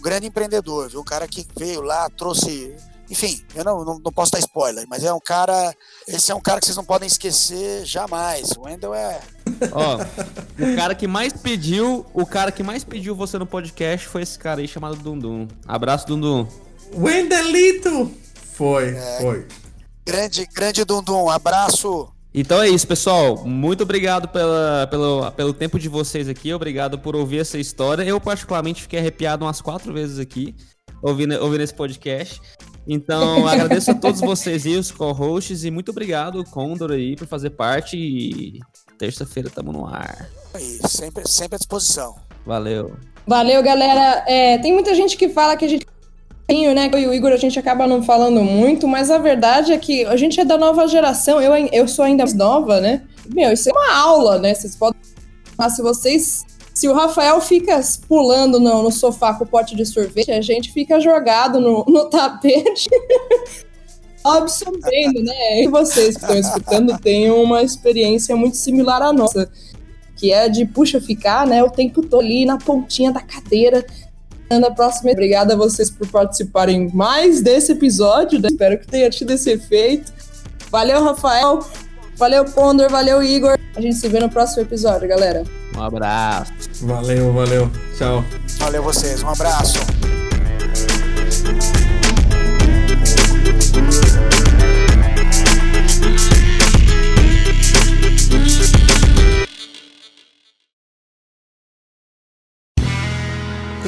um grande empreendedor, viu? Um cara que veio lá, trouxe. Enfim, eu não, não, não, posso dar spoiler, mas é um cara. Esse é um cara que vocês não podem esquecer jamais. O Wendel é. [laughs] Ó, o cara que mais pediu, o cara que mais pediu você no podcast foi esse cara aí chamado Dundum. Abraço, Dundum. Wendelito! Foi, é, foi. Grande, grande Dundum, abraço. Então é isso, pessoal. Muito obrigado pela, pelo, pelo tempo de vocês aqui. Obrigado por ouvir essa história. Eu, particularmente, fiquei arrepiado umas quatro vezes aqui, ouvindo, ouvindo esse podcast. Então, [laughs] agradeço a todos vocês e os co-hosts. E muito obrigado, Condor, aí, por fazer parte. E terça-feira estamos no ar. Aí, sempre, sempre à disposição. Valeu. Valeu, galera. É, tem muita gente que fala que a gente né? Eu e o Igor a gente acaba não falando muito, mas a verdade é que a gente é da nova geração, eu, eu sou ainda mais nova, né? Meu, isso é uma aula, né? Vocês podem. Mas se vocês. Se o Rafael fica pulando no, no sofá com o pote de sorvete, a gente fica jogado no, no tapete. [laughs] absorvendo, né? E vocês que estão escutando têm uma experiência muito similar à nossa, que é de, puxa, ficar né, o tempo todo ali na pontinha da cadeira, na próxima. Obrigada a vocês por participarem mais desse episódio. Né? Espero que tenha tido esse efeito. Valeu, Rafael. Valeu, Ponder. Valeu, Igor. A gente se vê no próximo episódio, galera. Um abraço. Valeu, valeu. Tchau. Valeu vocês. Um abraço.